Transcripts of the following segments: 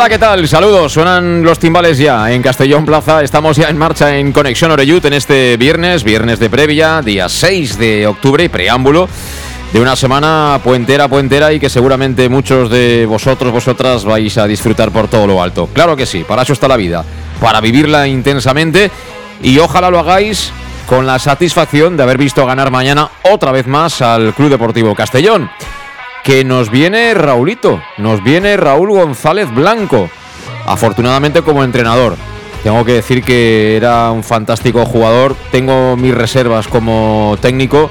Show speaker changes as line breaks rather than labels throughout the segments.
Hola, ¿qué tal? Saludos. Suenan los timbales ya en Castellón Plaza. Estamos ya en marcha en Conexión Oreyut en este viernes, viernes de previa, día 6 de octubre, preámbulo de una semana puentera, puentera y que seguramente muchos de vosotros, vosotras vais a disfrutar por todo lo alto. Claro que sí, para eso está la vida, para vivirla intensamente y ojalá lo hagáis con la satisfacción de haber visto ganar mañana otra vez más al Club Deportivo Castellón que nos viene Raulito, nos viene Raúl González Blanco, afortunadamente como entrenador. Tengo que decir que era un fantástico jugador, tengo mis reservas como técnico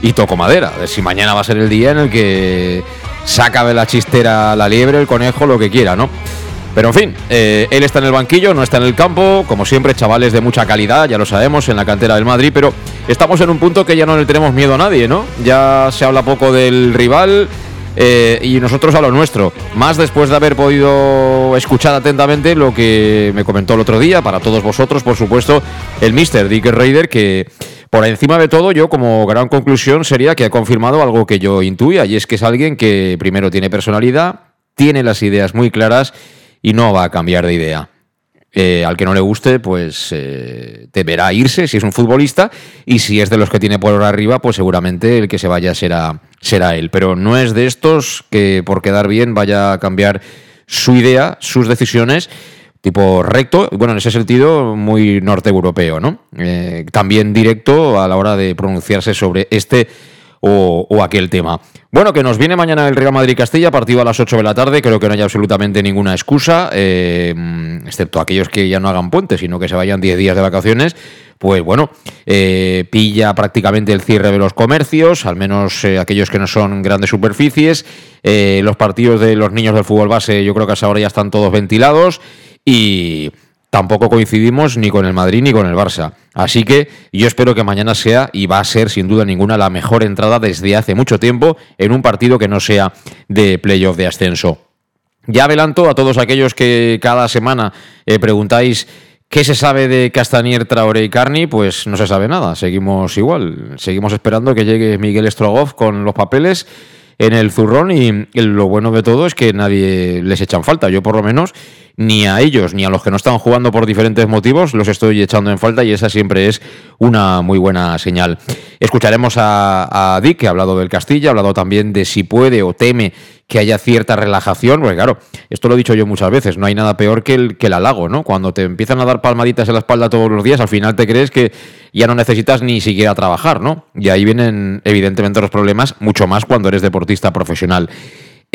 y toco madera. Si mañana va a ser el día en el que saca de la chistera la liebre, el conejo, lo que quiera, ¿no? Pero en fin, eh, él está en el banquillo, no está en el campo, como siempre, chavales de mucha calidad, ya lo sabemos, en la cantera del Madrid, pero estamos en un punto que ya no le tenemos miedo a nadie, ¿no? Ya se habla poco del rival eh, y nosotros a lo nuestro. Más después de haber podido escuchar atentamente lo que me comentó el otro día, para todos vosotros, por supuesto, el Mr. Dick Raider, que por encima de todo, yo como gran conclusión sería que ha confirmado algo que yo intuía, y es que es alguien que primero tiene personalidad, tiene las ideas muy claras y no va a cambiar de idea. Eh, al que no le guste, pues eh, deberá irse si es un futbolista y si es de los que tiene por arriba, pues seguramente el que se vaya será, será él. Pero no es de estos que por quedar bien vaya a cambiar su idea, sus decisiones tipo recto, bueno, en ese sentido muy norte europeo, ¿no? Eh, también directo a la hora de pronunciarse sobre este o, aquel tema. Bueno, que nos viene mañana el Real Madrid-Castilla, partido a las 8 de la tarde, creo que no hay absolutamente ninguna excusa, eh, excepto aquellos que ya no hagan puente, sino que se vayan 10 días de vacaciones, pues bueno, eh, pilla prácticamente el cierre de los comercios, al menos eh, aquellos que no son grandes superficies, los partidos de los niños del fútbol base yo creo que hasta ahora ya están todos ventilados y tampoco coincidimos ni con el Madrid ni con el Barça. Así que yo espero que mañana sea y va a ser sin duda ninguna la mejor entrada desde hace mucho tiempo en un partido que no sea de playoff de ascenso. Ya adelanto a todos aquellos que cada semana eh, preguntáis ¿Qué se sabe de Castanier, Traoré y Carni? Pues no se sabe nada, seguimos igual. Seguimos esperando que llegue Miguel Strogoff con los papeles en el zurrón y lo bueno de todo es que nadie les echan falta. Yo por lo menos ni a ellos ni a los que no están jugando por diferentes motivos los estoy echando en falta y esa siempre es una muy buena señal. Escucharemos a, Dick, que ha hablado del Castilla, ha hablado también de si puede o teme que haya cierta relajación, porque claro, esto lo he dicho yo muchas veces, no hay nada peor que el, que halago, ¿no? Cuando te empiezan a dar palmaditas en la espalda todos los días, al final te crees que ya no necesitas ni siquiera trabajar, ¿no? Y ahí vienen evidentemente los problemas, mucho más cuando eres deportista profesional.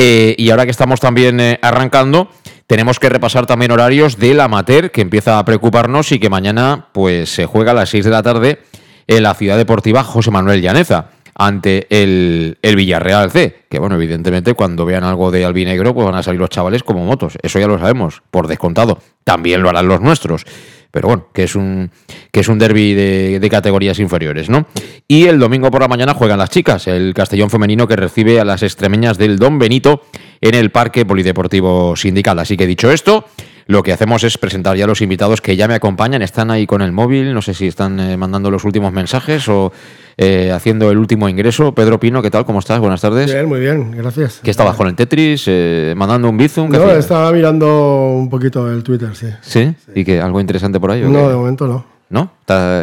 Eh, y ahora que estamos también eh, arrancando, tenemos que repasar también horarios del amateur, que empieza a preocuparnos y que mañana pues se juega a las 6 de la tarde en la ciudad deportiva José Manuel Llaneza ante el, el, Villarreal C. Que bueno, evidentemente cuando vean algo de albinegro, pues van a salir los chavales como motos. Eso ya lo sabemos, por descontado. También lo harán los nuestros pero bueno, que es un, que es un derby de, categorías inferiores, ¿no? Y el domingo por la mañana juegan las chicas, el Castellón femenino que recibe a las extremeñas del Don Benito en el Parque Polideportivo Sindical. Así que dicho esto, lo que hacemos es presentar ya a los invitados que ya me acompañan, están ahí con el móvil, no sé si están eh, mandando los últimos mensajes o eh, haciendo el último ingreso. Pedro Pino, ¿qué tal? ¿Cómo estás? Buenas tardes.
Bien, muy bien, gracias.
¿Qué estabas con el Tetris? Eh, ¿Mandando un bizum?
No, estaba mirando un poquito el Twitter, sí.
¿Sí? ¿Y que algo interesante por ahí?
No, de momento no.
¿No?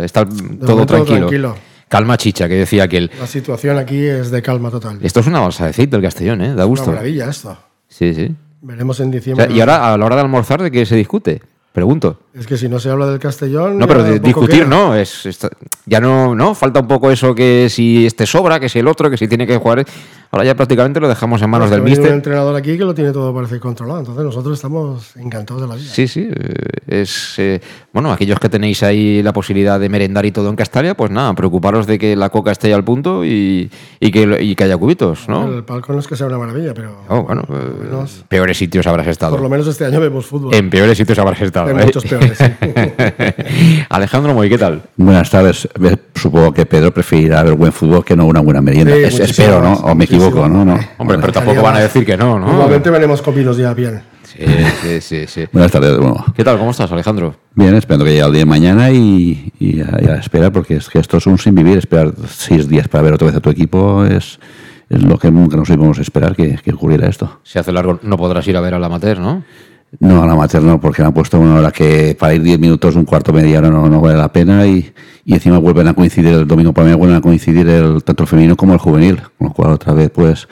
Está, todo tranquilo. Calma chicha, que decía aquel.
La situación aquí es de calma total.
Esto es una balsa de aceite del Castellón, ¿eh? Da gusto.
Una maravilla esto.
Sí, sí.
Veremos en
O
diciembre.
sea, y ahora, a la hora de almorzar, ¿de qué se discute? Pregunto.
Es que si no se habla del Castellón.
No, pero discutir
queda.
no, es, está- ya no, no, falta un poco eso que si este sobra, que si el otro, que si tiene que jugar. Ahora ya prácticamente lo dejamos en manos
Es que
del
viene un
míster.
entrenador aquí que lo tiene todo parece controlado. Entonces nosotros estamos encantados de la vida.
Sí, sí, eh, es eh, bueno, aquellos que tenéis ahí la posibilidad de merendar y todo en Castalia, pues nada, preocuparos de que la coca esté al punto y, y que, y que haya cubitos, ¿no?
El palco no es que sea una maravilla, pero
Oh, bueno, eh,
lo menos,
peores sitios habrás estado.
por lo menos este año vemos fútbol.
En peores sitios habrás estado. ¿Eh?
muchos peores, sí.
Alejandro Moy, ¿qué tal?
Buenas tardes. Ve- Supongo que Pedro preferirá ver buen fútbol que no una buena merienda.
Sí,
Es-
muchísimo
espero, ¿no? O me equivoco. ¿no? no.
Hombre, pero
Bueno,
tampoco van a decir que no, ¿no?
Normalmente venimos comidos ya bien.
Sí, sí, sí, sí.
Buenas tardes de nuevo.
¿Qué tal? ¿Cómo estás, Alejandro?
Bien, esperando que llegue el día de mañana y, y a, y a esperar, porque es que esto es un sin vivir. Esperar seis días para ver otra vez a tu equipo es, es lo que nunca nos íbamos a esperar que, que ocurriera esto.
Si hace largo no podrás ir a ver al amateur, ¿no?
No, a la materna, porque me han puesto una hora que para ir 10 minutos, un cuarto, media hora no, no vale la pena y, y encima vuelven a coincidir el domingo para mí, vuelven a coincidir el, tanto el femenino como el juvenil, con lo cual otra vez pues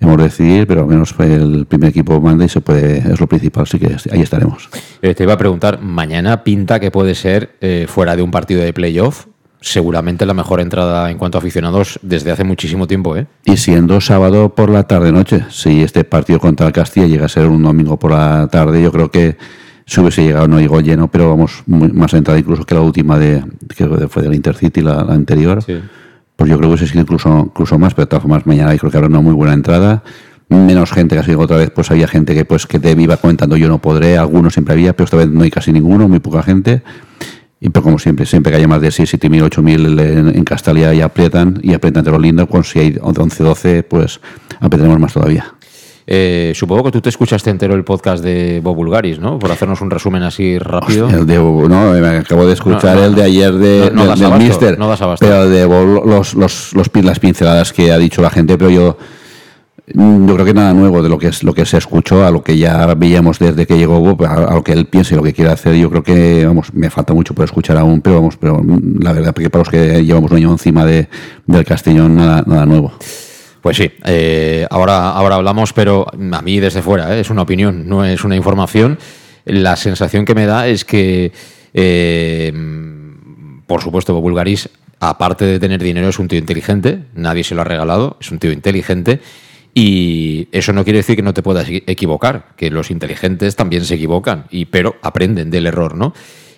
hemos de decidir, pero al menos el primer equipo manda y se puede, es lo principal, así que ahí estaremos.
Eh, te iba a preguntar, mañana pinta que puede ser, eh, fuera de un partido de playoff, seguramente la mejor entrada en cuanto a aficionados desde hace muchísimo tiempo, ¿eh?
Y siendo sábado por la tarde-noche, si este partido contra el Castilla llega a ser un domingo por la tarde, yo creo que si hubiese llegado, no llegó lleno, pero vamos, muy- más entrada incluso que la última de, que fue del Intercity, la, la anterior.
Sí.
Pues yo creo que hubiese sido incluso, incluso más, pero de todas formas mañana creo que habrá una muy buena entrada. Menos gente, casi otra vez, pues había gente que pues que te iba comentando yo no podré, algunos siempre había, pero esta vez no hay casi ninguno, muy poca gente. Y pero como siempre, siempre que haya más de 6, 7 mil, 8 mil en, en Castalia y aprietan, y aprietan entre los lindos, pues si hay 11, 12, pues apretaremos más todavía.
Eh, supongo que tú te escuchaste entero el podcast de Bob Bulgaris, ¿no? Por hacernos un resumen así rápido.
El de, no, me acabo de escuchar
No, no,
el de ayer de,
no,
del- del Mister,
no das abasto.
pero el de Bob, los, los, los, las pinceladas que ha dicho la gente, pero yo yo creo que nada nuevo de lo que es lo que se escuchó a lo que ya veíamos desde que llegó Bob, a, lo que él piensa y lo que quiere hacer. Yo creo que vamos, me falta mucho por escuchar aún, pero vamos, pero mm, la verdad que para los que llevamos un año encima de, del Castellón nada, nada nuevo.
Pues sí, eh, ahora, ahora hablamos, pero a mí desde fuera, ¿eh? es una opinión, no es una información. La sensación que me da es que, eh, por supuesto, Bob Bulgaris, aparte de tener dinero, es un tío inteligente, nadie se lo ha regalado, es un tío inteligente. Y eso no quiere decir que no te puedas equi- equivocar, que los inteligentes también se equivocan, y, pero aprenden del error, ¿no?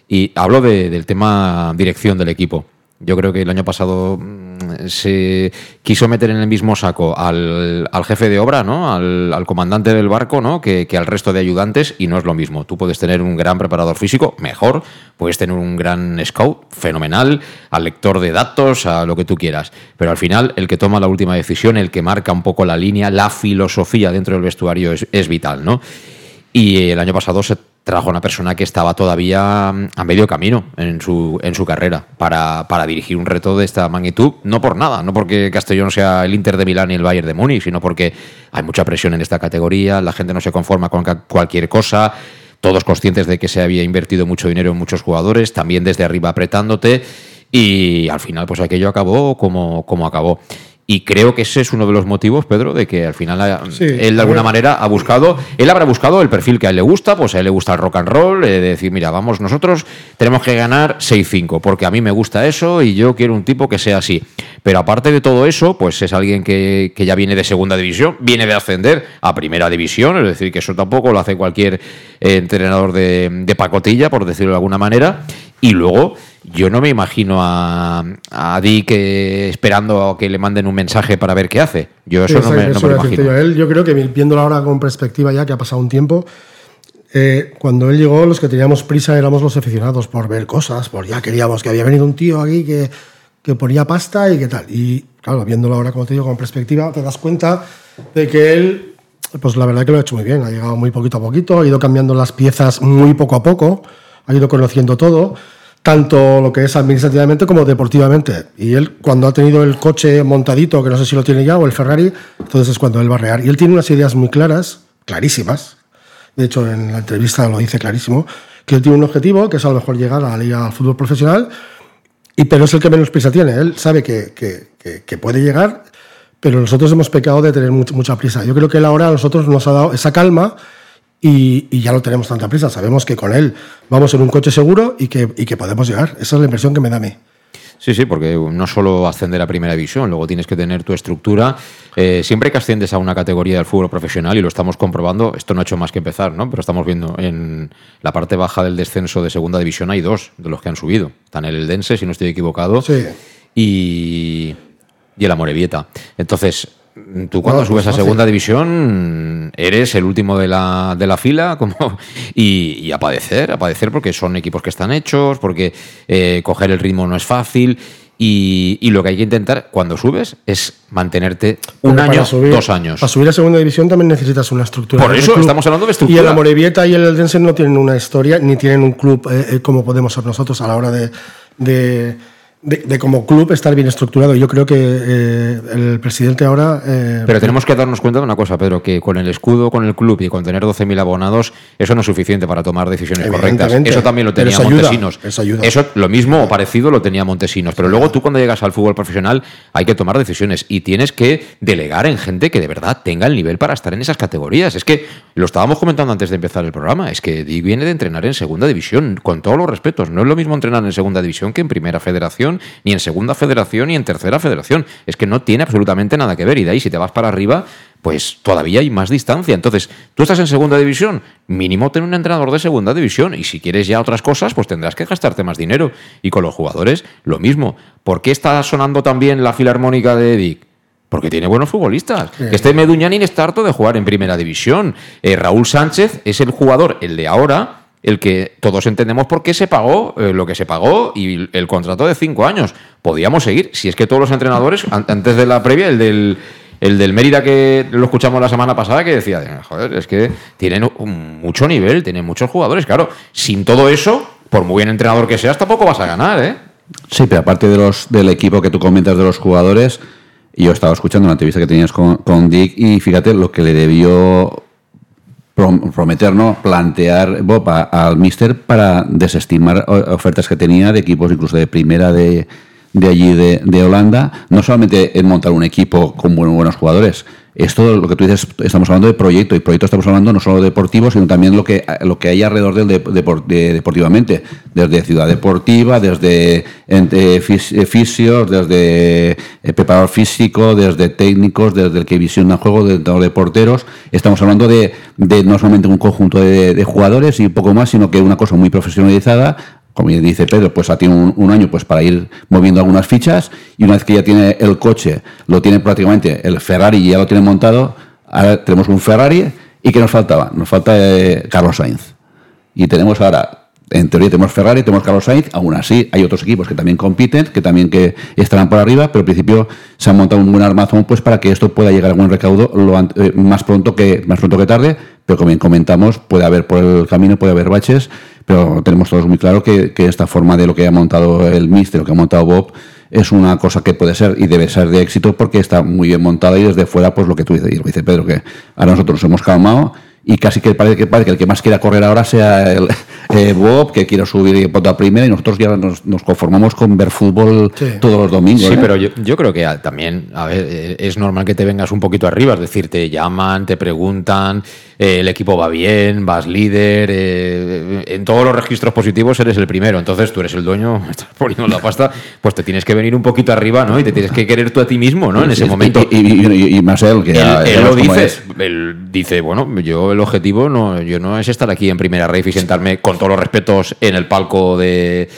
Y hablo de- del tema dirección del equipo. Yo creo que el año pasado mm, se quiso meter en el mismo saco al, al jefe de obra, ¿no? Al, al comandante del barco, ¿no? Que, que al resto de ayudantes, y no es lo mismo. Tú puedes tener un gran preparador físico, mejor, puedes tener un gran scout, fenomenal, al lector de datos, a lo que tú quieras. Pero al final, el que toma la última decisión, el que marca un poco la línea, la filosofía dentro del vestuario es, es vital, ¿no? Y el año pasado se trajo una persona que estaba todavía mm, a medio camino en su, en su carrera para, para dirigir un reto de esta magnitud. No por nada, no porque Castellón sea el Inter de Milán y el Bayern de Múnich, sino porque hay mucha presión en esta categoría, la gente no se conforma con cualquier cosa. Todos conscientes de que se había invertido mucho dinero en muchos jugadores, también desde arriba apretándote, y al final, pues aquello acabó como, como acabó. Y creo que ese es uno de los motivos, Pedro, de que al final
Sí,
él de alguna manera ha buscado, él habrá buscado el perfil que a él le gusta, pues a él le gusta el rock and roll, eh, de decir, mira, vamos, nosotros tenemos que ganar 6-5, porque a mí me gusta eso y yo quiero un tipo que sea así. Pero aparte de todo eso, pues es alguien que, que ya viene de segunda división, viene de ascender a primera división, es decir, que eso tampoco lo hace cualquier eh, entrenador de, de pacotilla, por decirlo de alguna manera. Y luego, yo no me imagino a, a Dick eh, esperando a que le manden un mensaje para ver qué hace. Yo eso no me, no
eso
me lo imagino.
yo. Él, yo creo que viéndolo ahora con perspectiva ya, que ha pasado un tiempo, eh, cuando él llegó, los que teníamos prisa éramos los aficionados por ver cosas, por ya queríamos que había venido un tío aquí que, que ponía pasta y qué tal. Y claro, viéndolo ahora, como te digo, con perspectiva, te das cuenta de que él, pues la verdad que lo ha hecho muy bien, ha llegado muy poquito a poquito, ha ido cambiando las piezas muy poco a poco, ha ido conociendo todo tanto lo que es administrativamente como deportivamente. Y él, cuando ha tenido el coche montadito, que no sé si lo tiene ya, o el Ferrari, entonces es cuando él va a rear. Y él tiene unas ideas muy claras, clarísimas. De hecho, en la entrevista lo dice clarísimo, que él tiene un objetivo, que es a lo mejor llegar a la liga al fútbol profesional, y, pero es el que menos prisa tiene. Él sabe que, que- puede llegar, pero nosotros hemos pecado de tener much- mucha prisa. Yo creo que él ahora a nosotros nos ha dado esa calma y, y ya no tenemos tanta prisa. Sabemos que con él vamos en un coche seguro y que, y que podemos llegar. Esa es la impresión que me da a mí.
Sí, sí, porque no solo ascender a primera división, luego tienes que tener tu estructura. Eh, siempre que asciendes a una categoría del fútbol profesional, y lo estamos comprobando, esto no ha hecho más que empezar, ¿no? Pero estamos viendo en la parte baja del descenso de segunda división hay dos de los que han subido. Están el Eldense, si no estoy equivocado,
Sí.
y, y el Amorebieta. Entonces, tú cuando
No,
subes
pues
a
fácil.
segunda división eres el último de la, de la fila como, y, y a padecer, a padecer porque son equipos que están hechos, porque eh, coger el ritmo no es fácil. Y, y lo que hay que intentar cuando subes es mantenerte un
Porque
año,
subir-
dos años.
Para subir a segunda división también necesitas una estructura.
Por eso
club.
estamos hablando de
Y
estructura.
el Amorebieta y el Eldense no tienen una historia, ni tienen un club eh, eh, como podemos ser nosotros a la hora de, de, de- de como club estar bien estructurado. Yo creo que eh, el presidente ahora... eh,
Pero tenemos que darnos cuenta de una cosa, Pedro, que con el escudo, con el club y con tener 12.000 abonados, eso no es suficiente para tomar decisiones correctas. Eso también lo tenía
eso ayuda,
Montesinos.
eso ayuda.
lo mismo o parecido lo tenía Montesinos. Pero luego tú cuando llegas al fútbol profesional hay que tomar decisiones y tienes que delegar en gente que de verdad tenga el nivel para estar en esas categorías. Es que lo estábamos comentando antes de empezar el programa, es que Dick viene de entrenar en segunda división, con todos los respetos. No es lo mismo entrenar en segunda división que en primera federación, ni en segunda federación, ni en tercera federación. Es que no tiene absolutamente nada que ver. Y de ahí, si te vas para arriba, pues todavía hay más distancia. Entonces, tú estás en segunda división, mínimo ten un entrenador de segunda división. Y si quieres ya otras cosas, pues tendrás que gastarte más dinero. Y con los jugadores, lo mismo. ¿Por qué está sonando también la filarmónica de Dick? Porque tiene buenos futbolistas. Que este Meduñanin está harto de jugar en primera división. Eh, Raúl Sánchez es el jugador, el de ahora, el que todos entendemos por qué se pagó eh, lo que se pagó y el contrato de cinco años. Podíamos seguir, si es que todos los entrenadores, an- antes de la previa, el del, el del Mérida que lo escuchamos la semana pasada, que decía, joder, es que tienen mucho nivel, tienen muchos jugadores. Claro, sin todo eso, por muy buen entrenador que seas, tampoco vas a ganar, ¿eh?
Sí, pero aparte de los, del equipo que tú comentas de los jugadores, yo estaba escuchando la entrevista que tenías con, con Dick y fíjate lo que le debió prometer, ¿no? Plantear Bob a- al Mister para desestimar ofertas que tenía de equipos incluso de primera de, de allí de, de Holanda, no solamente en montar un equipo con buen- buenos jugadores. Esto, lo que tú dices, estamos hablando de proyecto, y proyecto estamos hablando no solo deportivo, sino también lo que, lo que hay alrededor del de- de- deportivamente, desde ciudad deportiva, desde fis- eh, fisios, desde eh, preparador físico, desde técnicos, desde el que visiona juego, desde entrenador de porteros. Estamos hablando de, de no solamente un conjunto de, de jugadores y un poco más, sino que una cosa muy profesionalizada, como ya dice Pedro, pues ha tenido un, año pues para ir moviendo algunas fichas y una vez que ya tiene el coche, lo tiene prácticamente el Ferrari y ya lo tiene montado, ahora tenemos un Ferrari y ¿qué nos faltaba? Nos falta eh, Carlos Sainz. Y tenemos ahora, en teoría tenemos Ferrari, tenemos Carlos Sainz, aún así hay otros equipos que también compiten, que también que estarán por arriba, pero al principio se ha montado un buen armazón pues para que esto pueda llegar a buen recaudo eh, más pronto que más pronto que tarde, pero como bien comentamos, puede haber por el camino, puede haber baches, pero tenemos todos muy claro que, esta forma de lo que ha montado el Mister, lo que ha montado Bob, es una cosa que puede ser y debe ser de éxito porque está muy bien montada y desde fuera, pues lo que tú dices, y lo dice Pedro, que ahora nosotros nos hemos calmado y casi que parece que, parece que el que más quiera correr ahora sea el eh, Bob, que quiera subir y a primera, y nosotros ya nos, nos conformamos con ver fútbol
Sí.
todos los domingos.
Sí,
¿eh?
pero yo, yo creo que ah, también, a ver, eh, es normal que te vengas un poquito arriba, es decir, te llaman, te preguntan, eh, el equipo va bien, vas líder, eh, en todos los registros positivos eres el primero, entonces tú eres el dueño, estás poniendo la pasta, pues te tienes que venir un poquito arriba, ¿no? Y te tienes que querer tú a ti mismo, ¿no? En ese momento.
Y, y, y- y más él, que
Él,
ya-
él lo
vemos cómo
dice,
es.
él dice, bueno, yo el objetivo no, yo no es estar aquí en primera rave y sentarme con todos los respetos en el palco de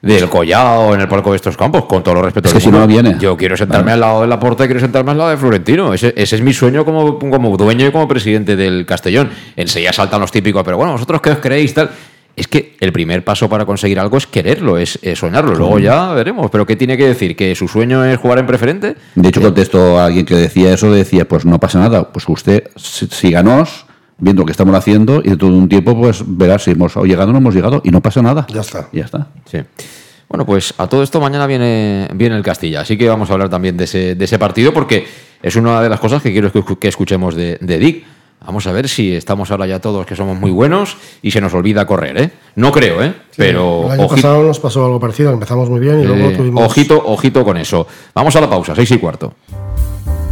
del Collao, en el palco de estos campos, con todos los respetos.
Es que si no, viene.
Yo quiero sentarme al lado de la puerta y quiero sentarme al lado de Florentino. Ese, ese es mi sueño como, como dueño y como presidente del Castellón. Enseguida saltan los típicos, pero bueno, vosotros qué os creéis tal. Es que el primer paso para conseguir algo es quererlo, es, es soñarlo. Luego ya veremos. ¿Pero qué tiene que decir? ¿Que su sueño es jugar en preferente?
De hecho, contestó a alguien que decía eso, decía, pues no pasa nada, pues usted sí- síganos viendo lo que estamos haciendo y dentro de un tiempo pues verá si hemos llegado o no hemos llegado y no pasa nada.
Ya está.
Ya está.
Sí. Bueno, pues a todo esto mañana viene, viene el Castilla, así que vamos a hablar también de ese, de ese partido porque es una de las cosas que quiero que, escuchemos de, de Dick. Vamos a ver si estamos ahora ya todos que somos muy buenos y se nos olvida correr, ¿eh? No creo, ¿eh? Pero
el año pasado nos pasó algo parecido, empezamos muy bien y luego
eh,
tuvimos...
ojito, ojito con eso. Vamos a la pausa, seis y cuarto.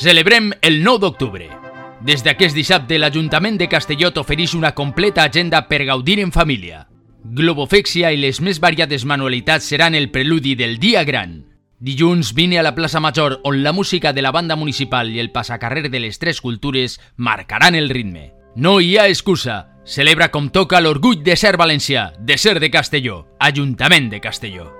Celebrem el 9 d'octubre. Des d'aquest dissabte, l'Ajuntament de Castelló t'ofereix una completa agenda per gaudir en família. Globofèxia i les més variades manualitats seran el preludi del dia gran. Dilluns vine a la plaça Major, on la música de la banda municipal i el passacarrer de les tres cultures marcaran el ritme. No hi ha excusa. Celebra com toca l'orgull de ser valencià, de ser de Castelló, Ajuntament de Castelló.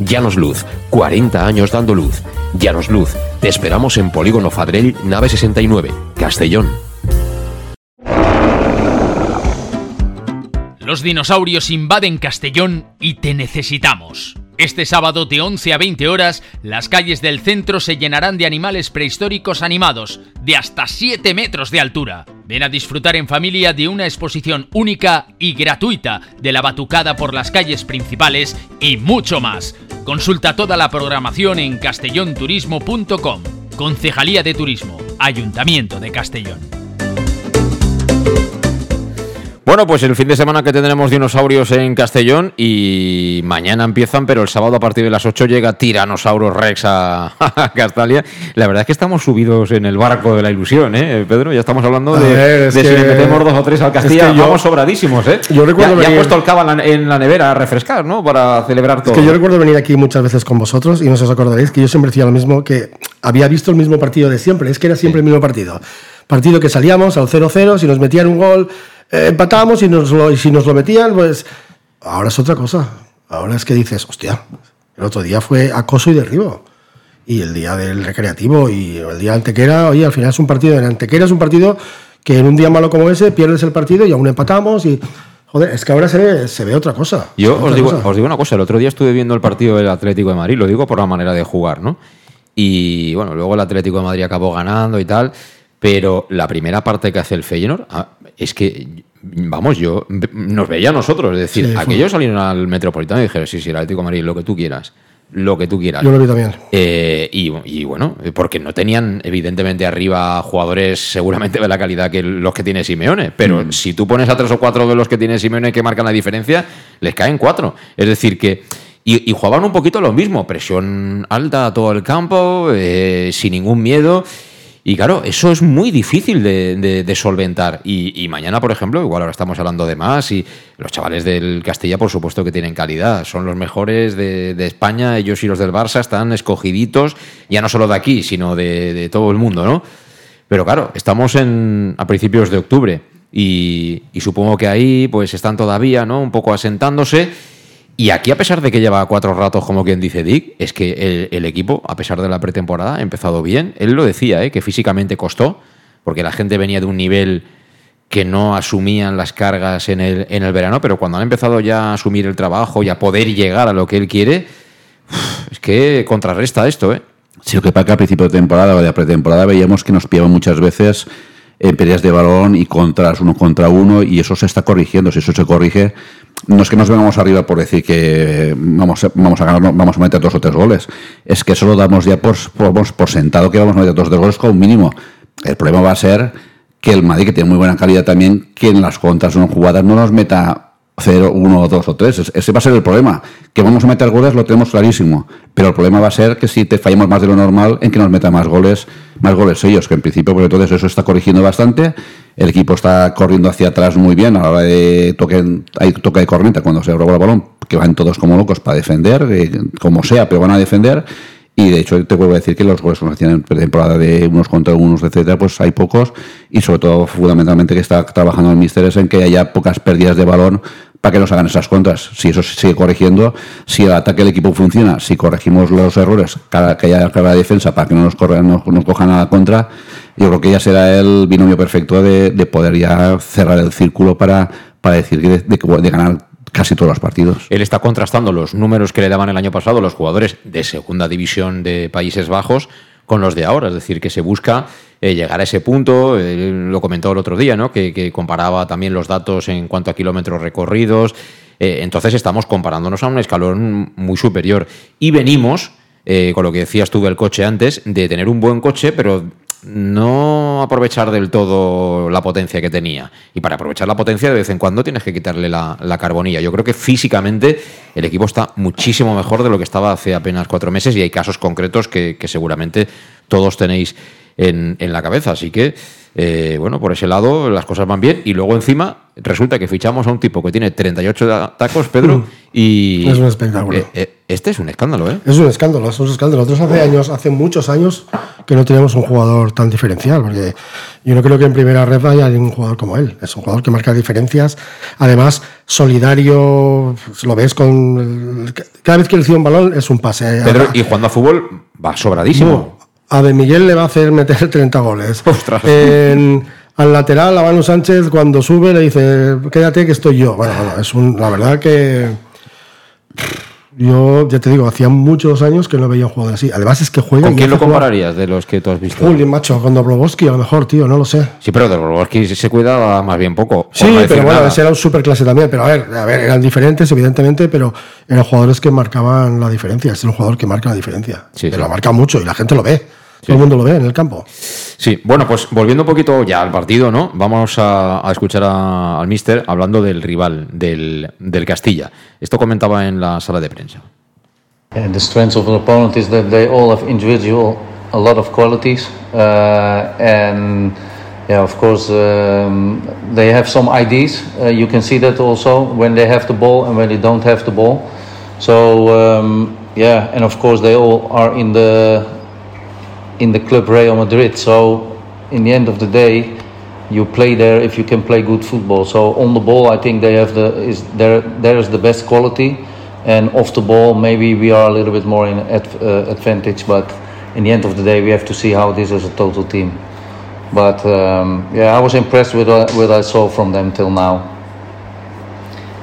Llanos Luz, 40 años dando luz. Llanos Luz, te esperamos en Polígono Fadrell, nave 69, Castellón.
Los dinosaurios invaden Castellón y te necesitamos. Este sábado de 11 a 20 horas, las calles del centro se llenarán de animales prehistóricos animados, de hasta 7 metros de altura. Ven a disfrutar en familia de una exposición única y gratuita de la batucada por las calles principales y mucho más. Consulta toda la programación en castellonturismo.com. Concejalía de Turismo, Ayuntamiento de Castellón.
Bueno, pues el fin de semana que tendremos dinosaurios en Castellón y mañana empiezan, pero el sábado a partir de las 8 llega Tiranosaurus Rex a, Castalia. La verdad es que estamos subidos en el barco de la ilusión, ¿eh, Pedro? Ya estamos hablando de, si le metemos dos o tres al Castilla, vamos sobradísimos, ¿eh?
Yo recuerdo
ya, ya puesto el cava en la, nevera a refrescar, ¿no? Para celebrar todo.
Es que yo recuerdo venir aquí muchas veces con vosotros y no os acordaréis que yo siempre decía lo mismo, que había visto el mismo partido de siempre, es que era siempre el mismo partido. Partido que salíamos al 0-0, si nos metían un gol eh, empatábamos y, nos lo, y si nos lo metían, pues ahora es otra cosa. Ahora es que dices, hostia, el otro día fue acoso y derribo. Y el día del recreativo y el día de Antequera, oye, al final es un partido. En Antequera es un partido que en un día malo como ese pierdes el partido y aún empatamos y. Joder, es que ahora se ve, se ve otra cosa.
Yo os, digo, os digo una cosa, el otro día estuve viendo el partido del Atlético de Madrid, lo digo por la manera de jugar, ¿no? Y bueno, luego el Atlético de Madrid acabó ganando y tal, pero la primera parte que hace el Feyenoord, ah, es que, vamos, yo nos veía a nosotros. Es decir, aquellos salieron al Metropolitano y dijeron, sí, sí, el Atlético de Madrid, lo que tú quieras. Lo que tú quieras.
Yo lo vi también.
Eh, y, bueno, porque no tenían, evidentemente, arriba jugadores seguramente de la calidad que los que tiene Simeone. Pero mm. si tú pones a tres o cuatro de los que tiene Simeone que marcan la diferencia, les caen cuatro. Es decir, que. Y, jugaban un poquito lo mismo, presión alta a todo el campo, eh, sin ningún miedo. Y claro, eso es muy difícil de, solventar. Y, mañana, por ejemplo, igual ahora estamos hablando de más y los chavales del Castilla, por supuesto que tienen calidad. Son los mejores de, España, ellos y los del Barça están escogiditos, ya no solo de aquí, sino de, todo el mundo, ¿no? Pero claro, estamos en, a principios de octubre y, y supongo que ahí pues están todavía, ¿no? Un poco asentándose y aquí, a pesar de que lleva cuatro ratos, como quien dice Dick, es que el, equipo, a pesar de la pretemporada, ha empezado bien. Él lo decía, ¿eh? que físicamente costó, porque la gente venía de un nivel que no asumían las cargas en el, en el verano, pero cuando han empezado ya a asumir el trabajo y a poder llegar a lo que él quiere, es que contrarresta esto, ¿eh?
Sí, lo que pasa que al principio de temporada o de pretemporada veíamos que nos pillaban muchas veces en peleas de balón y contras uno contra uno y eso se está corrigiendo. Si eso se corrige, no es que nos vengamos arriba por decir que vamos, vamos a ganar, vamos a meter dos o tres goles. Es que eso lo damos ya por, sentado que vamos a meter dos o tres goles un mínimo. El problema va a ser que el Madrid, que tiene muy buena calidad también, que en las contras no jugadas no nos meta 0, 1, 2 o 3. Ese va a ser el problema. Que vamos a meter goles lo tenemos clarísimo. Pero el problema va a ser que si te fallamos más de lo normal, en que nos meta más goles, más goles ellos, que en principio, por todo eso está corrigiendo bastante. El equipo está corriendo hacia atrás muy bien a la hora de toque, hay toque de corneta cuando se roba el balón, que van todos como locos para defender, eh, como sea, pero van a defender. Y de hecho, te vuelvo a decir que los goles que nos hacían temporada de unos contra unos, etcétera, pues hay pocos. Y sobre todo, fundamentalmente, que está trabajando el Mister es en que haya pocas pérdidas de balón para que nos hagan esas contras. Si eso se sigue corrigiendo, si el ataque del equipo funciona, si corregimos los errores, cada, que haya cada defensa para que no nos, corran, no, nos cojan a la contra, yo creo que ya será el binomio perfecto de, poder ya cerrar el círculo para, para decir que de, de ganar casi todos los partidos.
Él está contrastando los números que le daban el año pasado los jugadores de segunda división de Países Bajos con los de ahora, es decir, que se busca eh, llegar a ese punto. lo comentó el otro día, ¿no? Que, comparaba también los datos en cuanto a kilómetros recorridos. Eh, entonces estamos comparándonos a un escalón muy superior. Y venimos, eh, con lo que decías tú del coche antes, de tener un buen coche, pero no aprovechar del todo la potencia que tenía. Y para aprovechar la potencia, de vez en cuando tienes que quitarle la, carbonilla. Yo creo que físicamente el equipo está muchísimo mejor de lo que estaba hace apenas cuatro meses y hay casos concretos que, que seguramente todos tenéis en, en la cabeza. Así que, eh, bueno, por ese lado las cosas van bien. Y luego encima resulta que fichamos a un tipo que tiene 38 tacos, Pedro, y...
Es un espectáculo.
Eh, eh, este es un escándalo, ¿eh?
Es un escándalo, es un escándalo. Nosotros hace años, hace muchos años, que no teníamos un jugador tan diferencial, porque yo no creo que en primera red haya un jugador como él. Es un jugador que marca diferencias, además solidario, lo ves con... Cada vez que recibe un balón es un pase.
Pedro, y cuando a fútbol va sobradísimo
a De Miguel le va a hacer meter 30 goles. al lateral, a Manu Sánchez, cuando sube, le dice, quédate que estoy yo. Bueno, es un, la verdad que... Yo, ya te digo, hacía muchos años que no veía un jugador así. Además es que juega...
¿Con quién lo
jugar-
compararías de los que tú has visto?
Juli, macho, con Dobrovolsky a lo mejor, tío, no lo sé.
Sí, pero de Borowski se cuidaba más bien poco.
Sí,
no
pero bueno,
nada.
ese era un superclase también. Pero a ver, a ver, eran diferentes, evidentemente, pero eran jugadores que marcaban la diferencia. Es un jugador que marca la diferencia.
Sí,
que
sí.
lo marca mucho y la gente lo ve. Todo el mundo lo ve en el campo.
Sí, bueno, pues volviendo un poquito ya al partido, ¿no? Vamos a, a escuchar a- al mister hablando del rival, del, del Castilla. Esto comentaba en la sala de prensa.
And the strength of an opponent is that they all have individual a lot of qualities, uh, and yeah, of course um, they have some ideas. Uh, you can see that also when they have the ball and when they don't have the ball. So um, yeah, and of course they all are in the in the club Real Madrid. So in the end of the day, you play there if you can play good football. So on the ball, I think they have the is there there is the best quality, and off the ball maybe we are a little bit more in uh, advantage. But in the end of the day, we have to see how this is a total team. But um, yeah, I was impressed with what, what I saw from them till now.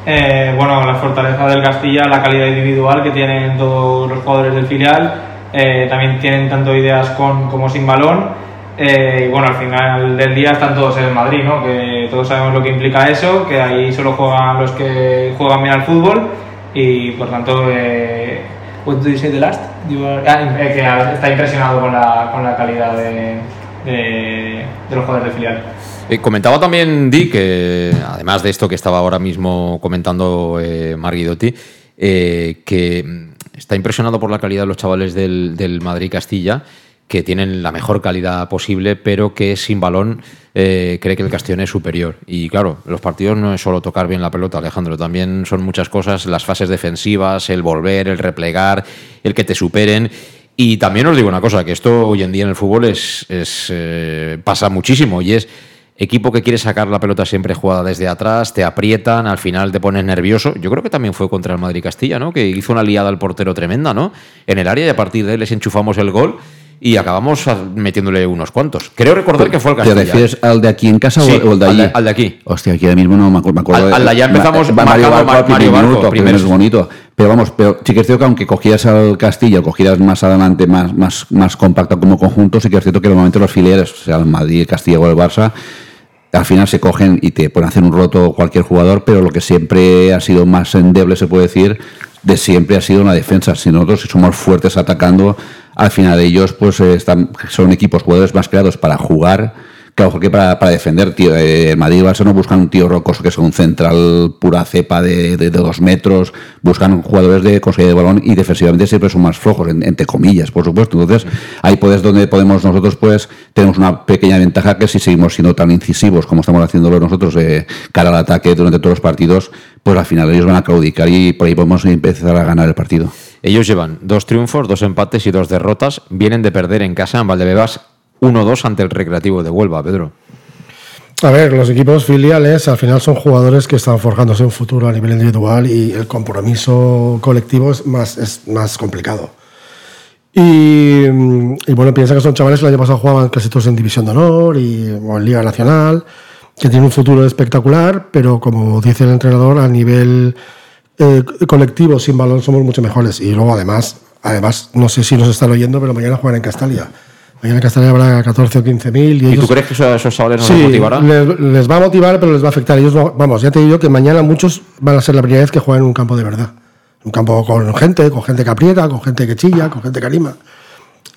Eh, bueno, la fortaleza del Castilla, la calidad individual que tienen todos los jugadores del filial, eh, también tienen tanto ideas con como sin balón. eh, y bueno, al final del día están todos en el Madrid, ¿no? Que todos sabemos lo que implica eso, que ahí solo juegan los que juegan bien al fútbol y por tanto, eh, what do you say the last? You are- ah, eh, que está impresionado con la, con la calidad de, de, de los jugadores del filial.
Eh, comentaba también Di que, además de esto que estaba ahora mismo comentando eh, Marguidotti, eh, que está impresionado por la calidad de los chavales del, del Madrid-Castilla, que tienen la mejor calidad posible, pero que sin balón eh, cree que el Castellón es superior. Y claro, los partidos no es solo tocar bien la pelota, Alejandro, también son muchas cosas, las fases defensivas, el volver, el replegar, el que te superen. Y también os digo una cosa, que esto hoy en día en el fútbol es, es, eh, pasa muchísimo y es equipo que quiere sacar la pelota siempre jugada desde atrás, te aprietan, al final te pones nervioso. Yo creo que también fue contra el Madrid Castilla, ¿no? Que hizo una liada al portero tremenda, ¿no? En el área y a partir de él les enchufamos el gol y acabamos metiéndole unos cuantos. Creo recordar que fue el
¿Te
Castilla.
refieres al de aquí en casa
Sí,
o, el de
al
allí?
de- al de aquí.
Hostia, aquí ahora mismo no me acuerdo.
Al- al de allá empezamos
Ma- Mario Barco al
Mario Barco,
minuto,
primeros.
es bonito. Pero vamos, pero sí que es cierto que aunque cogieras al Castilla, cogieras más adelante, más, más, más compacto como conjunto, sí que es cierto que normalmente los filiales, o sea, el Madrid, el Castilla o el Barça, al final se cogen y te pueden hacer un roto cualquier jugador, pero lo que siempre ha sido más endeble, se puede decir, de siempre ha sido una defensa. Si nosotros somos fuertes atacando, al final ellos pues eh, están, son equipos, jugadores más creados para jugar que a lo mejor que para, para defender. Tío, eh, el Madrid y Barça no buscan un tío rocoso que sea un central pura cepa de, de, dos metros, buscan jugadores de conseguir el balón y defensivamente siempre son más flojos, en- entre comillas, por supuesto. Entonces, ahí pues donde podemos nosotros, pues, tenemos una pequeña ventaja que si seguimos siendo tan incisivos como estamos haciéndolo nosotros eh, cara al ataque durante todos los partidos, pues al final ellos van a claudicar y por ahí podemos empezar a ganar el partido.
Ellos llevan dos triunfos, dos empates y dos derrotas. Vienen de perder en casa en Valdebebas 1-2 ante el Recreativo de Huelva, Pedro.
A ver, los equipos filiales al final son jugadores que están forjándose un futuro a nivel individual y el compromiso colectivo es más, es más complicado. Y, y bueno, piensa que son chavales que el año pasado jugaban casi todos en División de Honor y, o en Liga Nacional, que tienen un futuro espectacular, pero como dice el entrenador, a nivel eh, colectivo sin balón somos mucho mejores. Y luego además, además, no sé si nos están oyendo, pero mañana juegan en Castalia. Mañana en Castalia habrá 14 o 15 mil.
¿Y,
ellos-
tú crees que eso- esos chavales nos
Sí,
motivarán?
Les, les va a motivar, pero les va a afectar. Ellos no- vamos, ya te digo que mañana muchos van a ser la primera vez que juegan en un campo de verdad. Un campo con gente, con gente que aprieta, con gente que chilla, con gente que anima.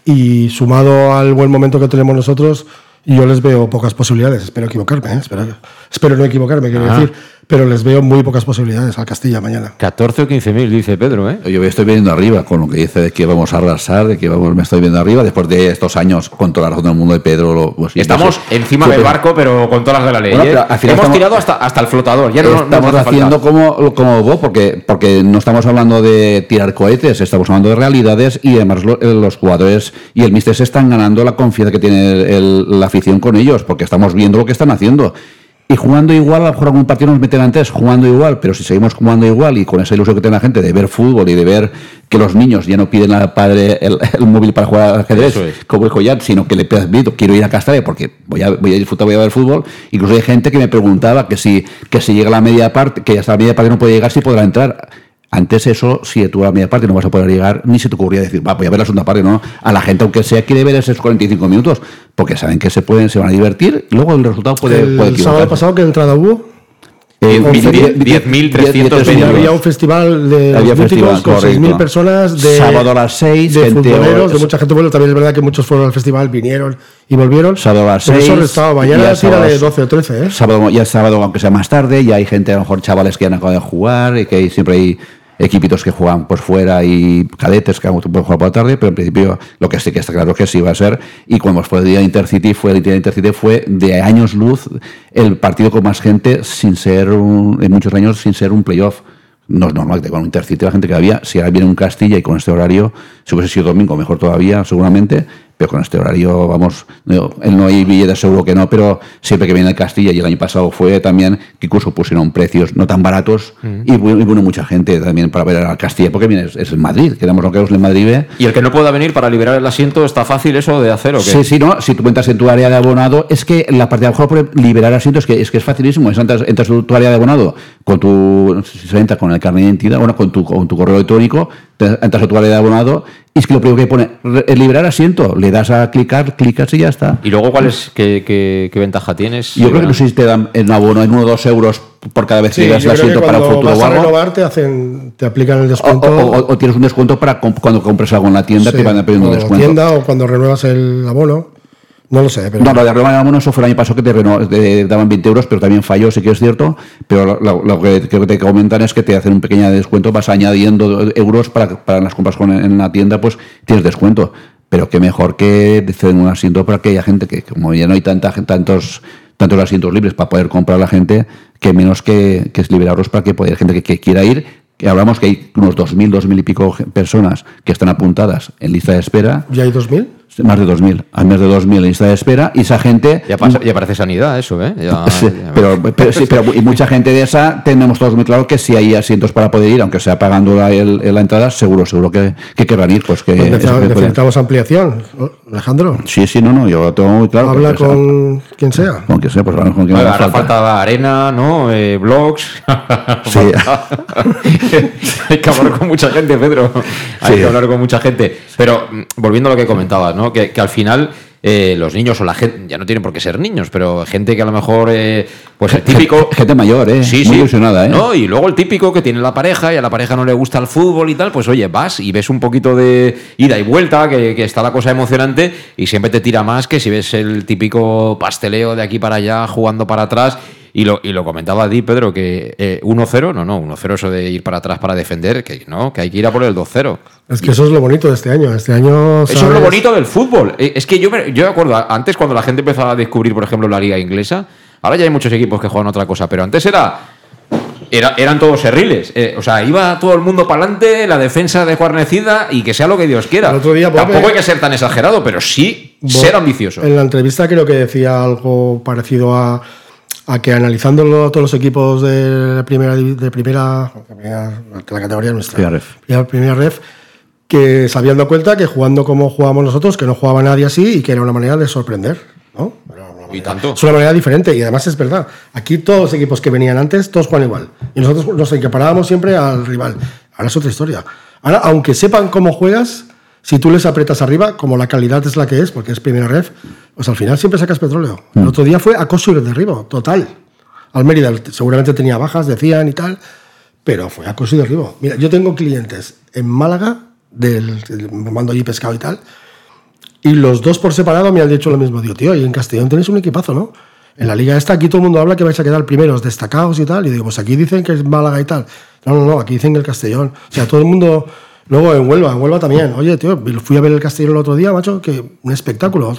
Y sumado al buen momento que tenemos nosotros, yo les veo pocas posibilidades. Espero equivocarme, ¿eh? espero, espero no equivocarme, quiero
Ah.
decir. Pero les veo muy pocas posibilidades al Castilla mañana.
14 o 15 mil, dice Pedro, ¿eh?
Yo me estoy viendo arriba con lo que dice de que vamos a arrasar, de que vamos, me estoy viendo arriba después de estos años con toda la razón del mundo de Pedro. lo- pues,
Estamos encima del barco, pero con todas las de la ley.
Bueno,
¿eh? Hemos
estamos-
tirado hasta, hasta el flotador. Ya no,
estamos
falta.
haciendo como, como vos, porque, porque no estamos hablando de tirar cohetes, estamos hablando de realidades y además lo- eh, los jugadores y el míster se están ganando la confianza que tiene el- el- la afición con ellos, porque estamos viendo lo que están haciendo. Y jugando igual, a lo mejor algún partido nos meten antes, jugando igual, pero si seguimos jugando igual y con esa ilusión que tiene la gente de ver fútbol y de ver que los niños ya no piden al padre el, el móvil para jugar al ajedrez,
es.
como el collar, sino que le pido, quiero ir a Castalia porque voy a, voy a disfrutar, voy a ver fútbol. Incluso hay gente que me preguntaba que si, que si llega la media parte, que hasta la media parte no puede llegar, si podrá entrar. Antes eso, si tú a la media parte no vas a poder llegar, ni se te ocurría decir, va, voy a ver la segunda parte, no. A la gente, aunque sea, quiere ver esos 45 minutos, porque saben que se pueden, se van a divertir, y luego el resultado puede,
el
puede
sábado pasado, ¿qué entrada hubo?
Eh,
10.320
Había un festival de
Había
músicos con
correcto.
6.000 personas de
Sábado a las 6,
de
gente
futboleros,
o-
de mucha gente bueno, también es verdad que muchos fueron al festival, vinieron y volvieron.
Sábado a las
Pero
6.
eso restaba, mañana tira de 12 o 13, ¿eh?
Sábado, ya es sábado, aunque sea más tarde, ya hay gente, a lo mejor chavales que han acabado de jugar, y que hay- siempre hay equipitos que juegan por fuera y cadetes que pueden jugar por la tarde, pero en principio lo que sí que está claro que sí va a ser, y cuando fue el día de Intercity, fue el día de Intercity fue de años luz el partido con más gente sin ser un- en muchos años sin ser un playoff. No es normal que con Intercity la gente que había, si ahora viene un Castilla y con este horario, si hubiese sido domingo, mejor todavía, seguramente, pero con este horario, vamos, no, él no hay billetes seguro que no, pero siempre que viene el Castilla, y el año pasado fue también, que incluso pusieron precios no tan baratos, y, bu- y vino mucha gente también para ver al Castilla, porque viene, es, es en Madrid, queremos lo que es en Madrid, ¿eh?
Y el que no pueda venir para liberar el asiento, ¿está fácil eso de hacer o qué?
Sí, sí, no. Si tú entras en tu área de abonado, es que la parte de abajo por liberar asientos, que es que es facilísimo. Es entras, entras en tu área de abonado con tu, si se entra con el carnet de identidad, bueno, con tu, con tu correo electrónico, entras a tu área de abonado y es que lo primero que pone, re- eh, liberar asiento, le das a clicar, clicas y ya está.
¿Y luego cuál es, qué, qué- qué ventaja tienes?
Yo creo que no sé si te dan en abono en uno o dos euros por cada vez que
Sí,
liberas
yo
el asiento para el
cuando
futuro
vas a renovar te, hacen, te aplican el descuento.
o- o- o tienes un descuento para comp- cuando compres algo en la tienda, te van pidiendo
o
un descuento.
tienda o cuando renuevas el abono. No lo sé, pero
No, lo de el abono, eso fue el año pasado que te, reno- te daban 20 euros, pero también falló, sí que es cierto. Pero lo, lo- que creo que te comentan es que te hacen un pequeño descuento, vas añadiendo euros para, para las compras con- en la tienda, pues tienes descuento. Pero que mejor que te ceden un asiento para aquella gente que, como ya no hay tanta, tantos tantos asientos libres para poder comprar a la gente, que menos que, que es liberarlos para que pueda gente que, que quiera ir. Que hablamos que hay unos 2.000, 2.000 y pico personas que están apuntadas en lista de espera.
¿Ya hay 2.000?
Más de 2.000. Hay más de 2.000 en lista de espera. Y esa gente.
Ya, pasa- ya parece sanidad eso, ¿eh? Ya-
Sí,
ya-
pero, pero, sí, pero y mucha gente de esa tenemos todos muy claro que si hay asientos para poder ir, aunque sea pagando la, el- la entrada, seguro, seguro que, que querrán ir. Pues que,
Pues necesitamos,
que pueden.
necesitamos ampliación. Alejandro,
Sí, sí, no, no, yo lo tengo muy claro.
habla
que sea-
con quien sea.
con quien sea, pues hablamos con quien
ahora
falta.
falta arena, ¿no? Eh, blogs.
Sí.
Hay que hablar con mucha gente, Pedro. Hay
Sí.
que hablar con mucha gente. Pero mm, volviendo a lo que comentabas, ¿no? Que, que al final eh, los niños o la gente, ya no tienen por qué ser niños, pero gente que a lo mejor, eh, pues el típico.
Gente mayor, ¿eh?
Sí,
muy
sí.
ilusionada, ¿eh?
No, y luego el típico que tiene la pareja y a la pareja no le gusta el fútbol y tal, pues oye, vas y ves un poquito de ida y vuelta, que, que está la cosa emocionante y siempre te tira más que si ves el típico pasteleo de aquí para allá, jugando para atrás. Y lo, y lo comentaba Di, Pedro, que eh, 1-0, no, no, 1-0 eso de ir para atrás para defender, que no, que hay que ir a por el 2-0.
Es que eso es lo bonito de este año. Este año.
Eso es lo bonito del fútbol. Eh, Es que yo me, yo me acuerdo, antes cuando la gente empezaba a descubrir, por ejemplo, la liga inglesa, ahora ya hay muchos equipos que juegan otra cosa, pero antes era... Era, eran todos serriles. Eh, o sea, iba todo el mundo para adelante, la defensa desguarnecida y que sea lo que Dios quiera.
El otro día, Bob,
Tampoco hay que ser tan exagerado, pero sí ser ambicioso.
En la entrevista creo que decía algo parecido a, a que analizándolo todos los equipos de la primera de primera, de primera- de la categoría nuestra,
Primera ref.
primera, primera ref, que se habían dado cuenta que jugando como jugamos nosotros, que no jugaba nadie así y que era una manera de sorprender, ¿no?
Y tanto.
Es una manera diferente y además es verdad. Aquí todos los equipos que venían antes, todos juegan igual. Y nosotros nos equiparábamos siempre al rival. Ahora es otra historia. Ahora, aunque sepan cómo juegas, si tú les apretas arriba, como la calidad es la que es, porque es primera ref, pues al final siempre sacas petróleo. El otro día fue acoso y derribo, total. Al Mérida seguramente tenía bajas, decían y tal, pero fue acoso y derribo. Mira, yo tengo clientes en Málaga, del- me mando allí pescado y tal, y los dos por separado me han dicho lo mismo. Digo, tío, y en Castellón tenéis un equipazo, ¿no? En la liga esta, aquí todo el mundo habla que vais a quedar primeros, destacados y tal. Y digo, pues aquí dicen que es Málaga y tal. No, no, no, aquí dicen que el Castellón. O sea, todo el mundo. Luego en Huelva, en Huelva también. Oye, tío, fui a ver el Castellón el otro día, macho, que un espectáculo. O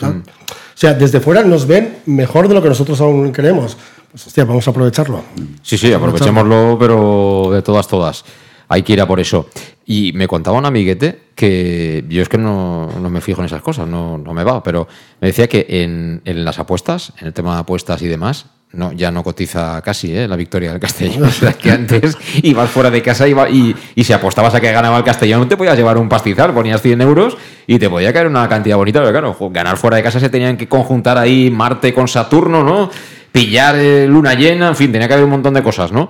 sea, desde fuera nos ven mejor de lo que nosotros aún queremos. Pues hostia, vamos a aprovecharlo.
Sí, sí, aprovechémoslo, pero de todas, todas. Hay que ir a por eso. Y me contaba un amiguete que yo es que no, no me fijo en esas cosas, no, no me va, pero me decía que en, en las apuestas, en el tema de apuestas y demás, no, ya no cotiza casi ¿eh? la victoria del Castellón. O sea, que antes ibas fuera de casa iba, y, y si apostabas a que ganaba el Castellón, te podías llevar un pastizal, ponías 100 euros y te podía caer una cantidad bonita, pero claro, ganar fuera de casa se tenían que conjuntar ahí Marte con Saturno, ¿no? Pillar eh, luna llena, en fin, tenía que haber un montón de cosas, ¿no?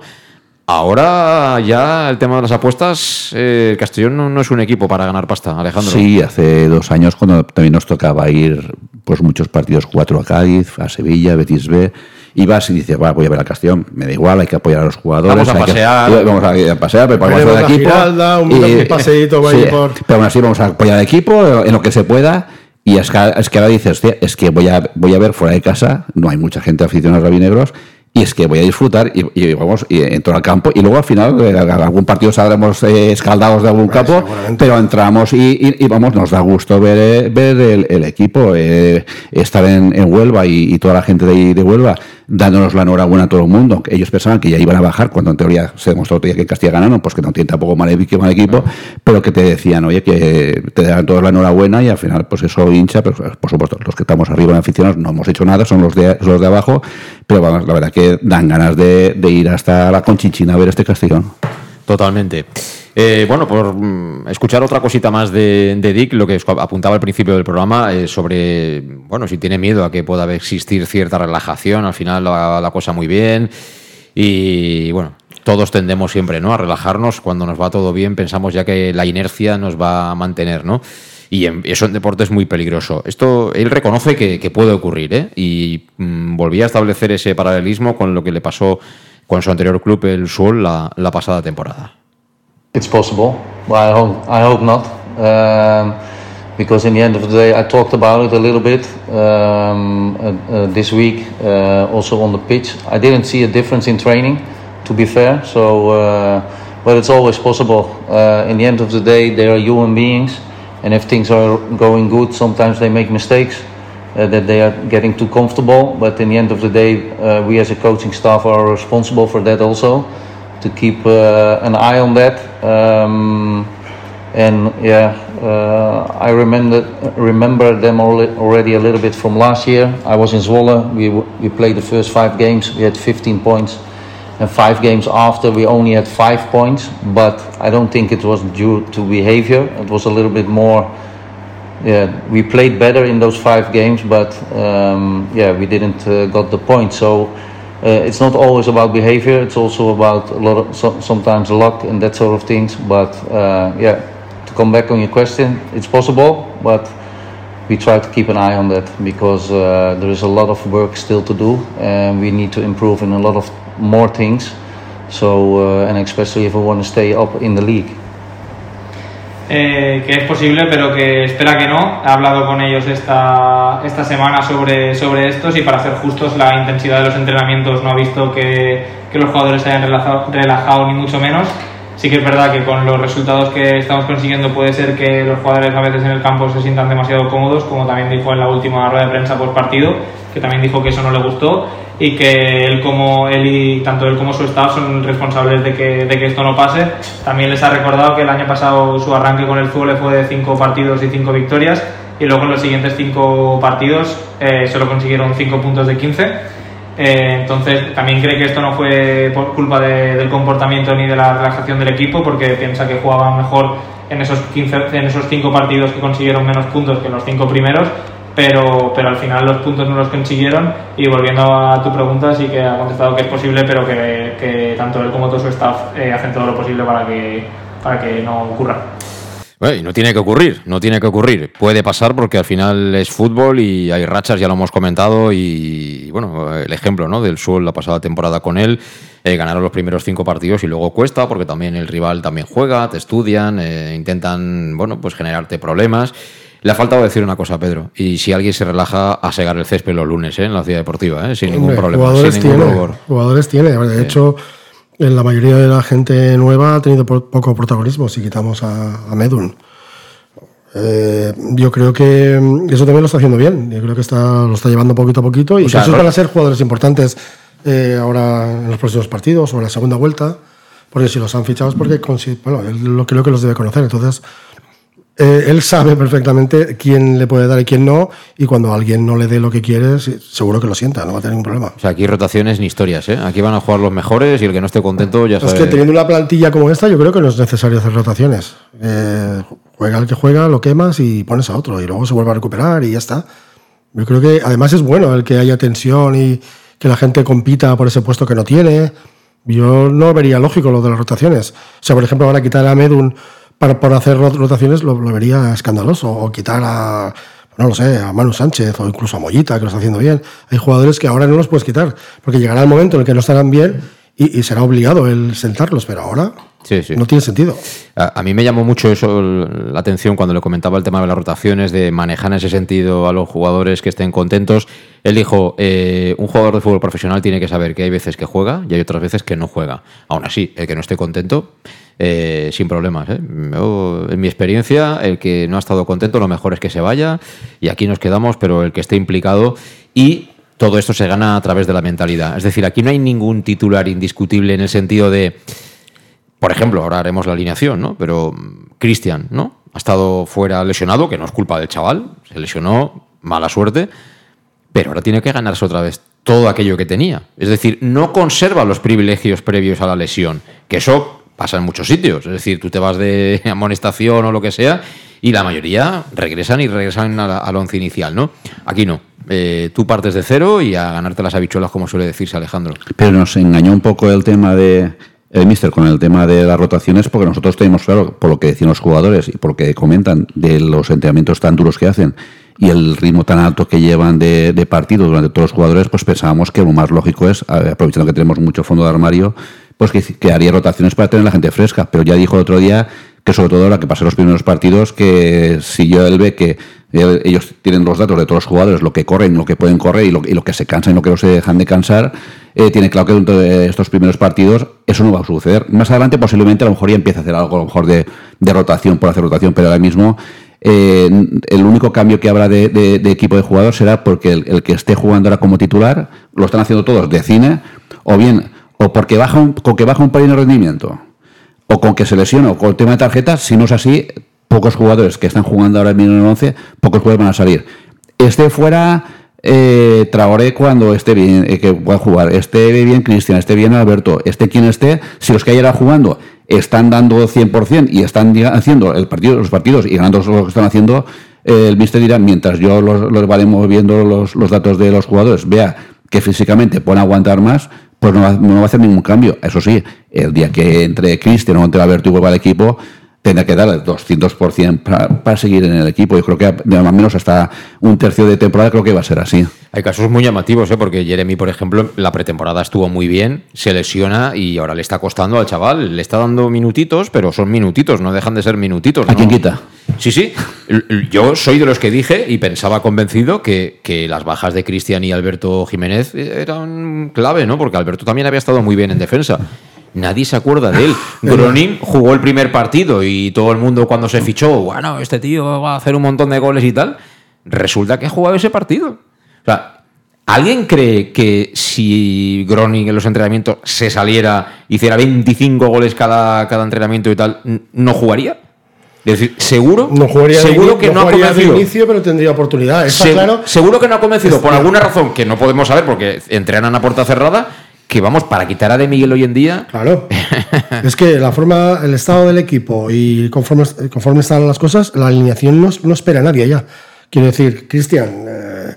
Ahora ya el tema de las apuestas, eh, Castellón no, no, es un equipo para ganar pasta, Alejandro.
Sí, hace dos años cuando también nos tocaba ir pues muchos partidos, cuatro a Cádiz, a Sevilla, Betis B, y vas y dices, voy a ver a Castellón, me da igual, hay que apoyar a los jugadores.
Vamos a pasear.
Que, vamos a, pasear, preparamos el equipo.
Giralda, un, y, paseíto
sí,
por...
Pero aún así vamos a apoyar al equipo en lo que se pueda. Y es que, es que ahora dices, hostia, es que voy a, voy a ver fuera de casa, no hay mucha gente aficionada a rabinegros, y es que voy a disfrutar y, y vamos y entro al campo y luego al final eh, algún partido saldremos eh, escaldados de algún campo pero entramos y, vamos nos da gusto ver, eh, ver el, el equipo eh, estar en, en, Huelva y, toda la gente de, de Huelva dándonos la enhorabuena a todo el mundo ellos pensaban que ya iban a bajar cuando en teoría se demostró que en Castilla ganaron pues que no tiene tampoco mal, mal equipo pero que te decían oye que te dan todos la enhorabuena y al final pues eso hincha pero por supuesto los que estamos arriba en aficionados no hemos hecho nada son los de, los de abajo pero vamos la verdad que dan ganas de, de, ir hasta la Conchichina a ver este Castellón.
Totalmente. Eh, bueno, por mm, escuchar otra cosita más de, Dick, lo que apuntaba al principio del programa, eh, sobre, bueno, si tiene miedo a que pueda existir cierta relajación, al final la, la cosa muy bien. Y bueno, todos tendemos siempre ¿no? a relajarnos cuando nos va todo bien, pensamos ya que la inercia nos va a mantener, ¿no? Y en, eso en deporte es muy peligroso. Esto él reconoce que, puede ocurrir, ¿eh? Y mmm, volvía a establecer ese paralelismo con lo que le pasó con su anterior club, el Sol, la pasada temporada.
It's possible. Well, I hope, I hope not. Um, because in the end of the day, I talked about it a little bit um, uh, uh, this week, uh, also on the pitch. I didn't see a difference in training, to be fair. So, uh, but it's always possible. Uh, in the end of the day, they are human beings. And if things are going good, sometimes they make mistakes uh, that they are getting too comfortable. But in the end of the day, uh, we as a coaching staff are responsible for that also, to keep uh, an eye on that. Um, and yeah, uh, I remember remember them already a little bit from last year. I was in Zwolle. We we played the first five games. We had 15 points and five games after we only had five points but i don't think it was due to behavior it was a little bit more yeah we played better in those five games but um, yeah we didn't uh, got the point so it's not always about behavior it's also about a lot of so, sometimes luck and that sort of things but uh, yeah to come back on your question it's possible but we try to keep an eye on that because uh, there is a lot of work still to do and we need to improve in a lot of more things. So, uh, and especially if we want to stay up in the league.
Eh, que es posible, pero que espera que no. He hablado con ellos esta, esta semana sobre, sobre estos y para ser justos, la intensidad de los entrenamientos no ha visto que, que los jugadores se hayan relajado, relajado ni mucho menos. Sí que es verdad que con los resultados que estamos consiguiendo puede ser que los jugadores a veces en el campo se sientan demasiado cómodos, como también dijo en la última rueda de prensa post partido, que también dijo que eso no le gustó y que él como él y tanto él como su staff son responsables de que, de que esto no pase. También les ha recordado que el año pasado su arranque con el Zule fue de cinco partidos y cinco victorias y luego en los siguientes cinco partidos eh, solo consiguieron cinco puntos de 15. Eh, entonces también cree que esto no fue por culpa de, del comportamiento ni de la relajación del equipo porque piensa que jugaban mejor en esos, 15, en esos cinco partidos que consiguieron menos puntos que los cinco primeros pero, pero al final los puntos no los consiguieron y volviendo a tu pregunta sí que ha contestado que es posible pero que, que tanto él como todo su staff eh, hacen todo lo posible para que, para que no ocurra.
Bueno, y no tiene que ocurrir, no tiene que ocurrir. Puede pasar porque al final es fútbol y hay rachas, ya lo hemos comentado, y bueno, el ejemplo ¿no? del Sol la pasada temporada con él, eh, ganaron los primeros cinco partidos y luego cuesta porque también el rival también juega, te estudian, eh, intentan, bueno, pues generarte problemas. Le ha faltado decir una cosa, Pedro. Y si alguien se relaja a segar el césped los lunes ¿eh? en la ciudad deportiva, ¿eh? sin Hombre, ningún problema.
Jugadores
sin ningún
jugadores tiene. De hecho, la mayoría de la gente nueva ha tenido po- poco protagonismo si quitamos a, a Medun. Eh, yo creo que eso también lo está haciendo bien. Yo creo que está, lo está llevando poquito a poquito y
O sea,
que esos van a ser jugadores importantes eh, ahora en los próximos partidos o en la segunda vuelta. Porque si los han fichado es porque bueno, él lo creo que los debe conocer. Entonces, eh, él sabe perfectamente quién le puede dar y quién no. Y cuando alguien no le dé lo que quiere, seguro que lo sienta, no va a tener ningún problema.
O sea, aquí rotaciones ni historias, ¿eh? Aquí van a jugar los mejores y el que no esté contento ya
Es
sabe.
que teniendo una plantilla como esta, yo creo que no es necesario hacer rotaciones. Eh, juega el que juega, lo quemas y pones a otro. Y luego se vuelve a recuperar y ya está. Yo creo que además es bueno el que haya tensión y que la gente compita por ese puesto que no tiene. Yo no vería lógico lo de las rotaciones. O sea, por ejemplo, ahora quitar a Medun para, por hacer rotaciones lo, lo, vería escandaloso. O quitar a, no lo sé, a Manu Sánchez o incluso a Mollita, que lo está haciendo bien. Hay jugadores que ahora no los puedes quitar, porque llegará el momento en el que no estarán bien y, será obligado el sentarlos, pero ahora no tiene sentido.
A, mí me llamó mucho eso la atención cuando le comentaba el tema de las rotaciones, de manejar en ese sentido a los jugadores que estén contentos. Él dijo, eh, un jugador de fútbol profesional tiene que saber que hay veces que juega y hay otras veces que no juega. Aún así, el que no esté contento, eh, sin problemas. ¿eh? en mi experiencia, el que no ha estado contento, lo mejor es que se vaya y aquí nos quedamos, pero el que esté implicado y todo esto se gana a través de la mentalidad. Es decir, aquí no hay ningún titular indiscutible en el sentido de, por ejemplo, ahora haremos la alineación, ¿no? Pero mm, Cristian, ¿no? Ha estado fuera lesionado, que no es culpa del chaval, se lesionó, mala suerte, pero ahora tiene que ganarse otra vez todo aquello que tenía. Es decir, no conserva los privilegios previos a la lesión, que eso pasa en muchos sitios. Es decir, tú te vas de amonestación o lo que sea y la mayoría regresan y regresan al once inicial, ¿no? Aquí no. Eh, tú partes de cero y a ganarte las habichuelas, como suele decirse Alejandro.
Pero nos engañó un poco el tema de el Mister con el tema de las rotaciones, porque nosotros tenemos claro, por lo que decían los jugadores y por lo que comentan, de los entrenamientos tan duros que hacen y el ritmo tan alto que llevan de, partido durante todos los jugadores, pues pensábamos que lo más lógico es, aprovechando que tenemos mucho fondo de armario, pues que, haría rotaciones para tener la gente fresca. Pero ya dijo el otro día que sobre todo la que pasa los primeros partidos, que si yo él ve que ellos tienen los datos de todos los jugadores, lo que corren, lo que pueden correr y lo, que se cansan y lo que no se dejan de cansar, eh, tiene claro que dentro de estos primeros partidos eso no va a suceder. Más adelante posiblemente a lo mejor ya empieza a hacer algo a lo mejor de, rotación por hacer rotación, pero ahora mismo eh, el único cambio que habrá de, equipo de jugador será porque el, que esté jugando ahora como titular lo están haciendo todos de cine o bien o porque baja un, con que baja un pelín de rendimiento o con que se lesiona o con el tema de tarjetas, si no es así, pocos jugadores que están jugando ahora en el 11, pocos jugadores van a salir. Este fuera eh, Traoré cuando esté bien, eh, que pueda jugar, esté bien Cristian, esté bien Alberto, esté quien esté, si los que ayer jugando están dando 100% y están haciendo el partido, los partidos y ganando lo que están haciendo, eh, el mister dirá, mientras yo los, los varemos viendo los, los datos de los jugadores, vea que físicamente pueden aguantar más, pues no va, no va, a hacer ningún cambio. Eso sí, el día que entre Cristian o entre Alberto y vuelva al equipo, tendrá que dar el 200% para, para seguir en el equipo. Yo creo que o menos hasta un tercio de temporada creo que va a ser así.
Hay casos muy llamativos, ¿eh? porque Jeremy, por ejemplo, la pretemporada estuvo muy bien, se lesiona y ahora le está costando al chaval. Le está dando minutitos, pero son minutitos, no dejan de ser minutitos.
¿A quién quita?
Sí, sí. Yo soy de los que dije y pensaba convencido que, que las bajas de Cristian y Alberto Jiménez eran clave, ¿no? Porque Alberto también había estado muy bien en defensa. Nadie se acuerda de él. Gronin jugó el primer partido y todo el mundo cuando se fichó, bueno, este tío va a hacer un montón de goles y tal. Resulta que ha jugado ese partido. O sea, ¿alguien cree que si Gronin en los entrenamientos se saliera, hiciera 25 goles cada, cada entrenamiento y tal, no jugaría? Es decir, seguro,
no jugaría
seguro
de,
que
no,
no ha convencido.
de inicio, pero tendría oportunidad. Está
Se-
claro.
Seguro que no ha convencido, por alguna razón que no podemos saber, porque entrenan a puerta cerrada, que vamos, para quitar a De Miguel hoy en día,
Claro. es que la forma, el estado del equipo y conforme, conforme están las cosas, la alineación no, no espera a nadie ya. Quiero decir, Cristian, eh,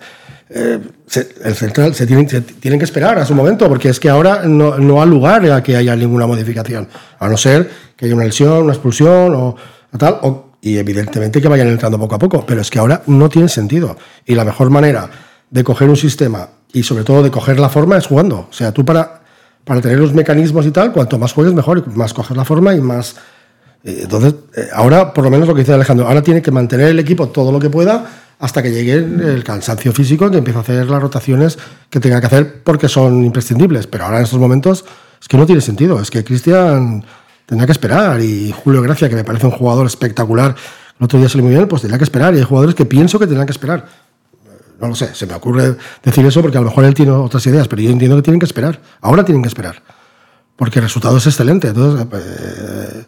eh, el central se tienen, se tienen que esperar a su momento, porque es que ahora no, no ha lugar a que haya ninguna modificación, a no ser que haya una lesión, una expulsión o tal, o- y evidentemente que vayan entrando poco a poco, pero es que ahora no tiene sentido. Y la mejor manera de coger un sistema y sobre todo de coger la forma es jugando. O sea, tú para, para tener los mecanismos y tal, cuanto más juegues mejor, más coges la forma y más... eh, Entonces, eh, ahora, por lo menos lo que dice Alejandro, ahora tiene que mantener el equipo todo lo que pueda hasta que llegue el cansancio físico, que empiece a hacer las rotaciones que tenga que hacer porque son imprescindibles. Pero ahora en estos momentos es que no tiene sentido. Es que Cristian tendrá que esperar y Julio Gracia, que me parece un jugador espectacular, el otro día salió muy bien, pues tendrá que esperar. Y hay jugadores que pienso que tendrán que esperar. No lo sé, se me ocurre decir eso porque a lo mejor él tiene otras ideas, pero yo entiendo que tienen que esperar. Ahora tienen que esperar. Porque el resultado es excelente. Entonces, eh,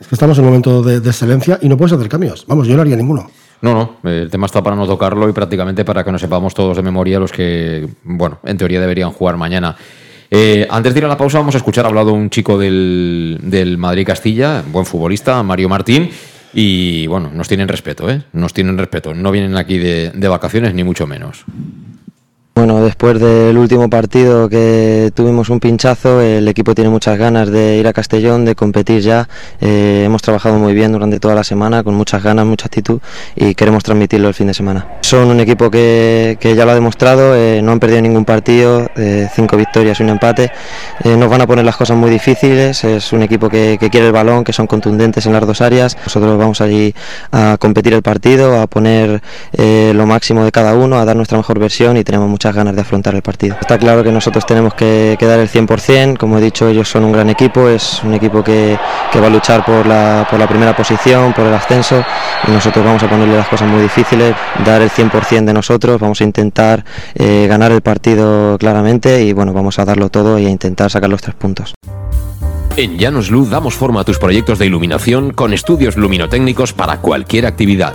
es que estamos en un momento de, excelencia y no puedes hacer cambios. Vamos, yo no haría ninguno.
No, no, el tema está para no tocarlo y prácticamente para que nos sepamos todos de memoria los que, bueno, en teoría deberían jugar mañana. Eh, antes de ir a la pausa vamos a escuchar, ha hablado un chico del, del Madrid-Castilla, buen futbolista, Mario Martín, y bueno, nos tienen respeto, ¿eh? Nos tienen respeto, no vienen aquí de, de vacaciones ni mucho menos.
Bueno, después del último partido que tuvimos un pinchazo, el equipo tiene muchas ganas de ir a Castellón, de competir ya. Eh, hemos trabajado muy bien durante toda la semana, con muchas ganas, mucha actitud y queremos transmitirlo el fin de semana. Son un equipo que, ya lo ha demostrado, eh, no han perdido ningún partido, eh, cinco victorias y un empate. nos van a poner las cosas muy difíciles, es un equipo que, que, quiere el balón, que son contundentes en las dos áreas. Nosotros vamos allí a competir el partido, a poner lo máximo de cada uno, a dar nuestra mejor versión y tenemos ganas de afrontar el partido. Está claro que nosotros tenemos que, dar el 100%, como he dicho, ellos son un gran equipo, es un equipo que, va a luchar por la, por la primera posición, por el ascenso, y nosotros vamos a ponerle las cosas muy difíciles, dar el 100% de nosotros, vamos a intentar eh, ganar el partido claramente y bueno, vamos a darlo todo y a intentar sacar los tres puntos.
En Llanos Luz damos forma a tus proyectos de iluminación con estudios luminotécnicos para cualquier actividad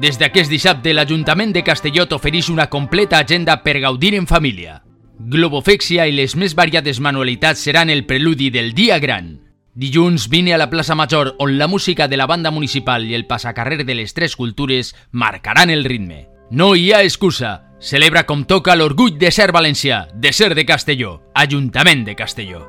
Des d'aquest dissabte, l'Ajuntament de Castelló t'ofereix una completa agenda per gaudir en família. Globofèxia i les més variades manualitats seran el preludi del dia gran. Dilluns vine a la plaça Major, on la música de la banda municipal i el passacarrer de les tres cultures marcaran el ritme. No hi ha excusa. Celebra com toca l'orgull de ser valencià, de ser de Castelló, Ajuntament de Castelló.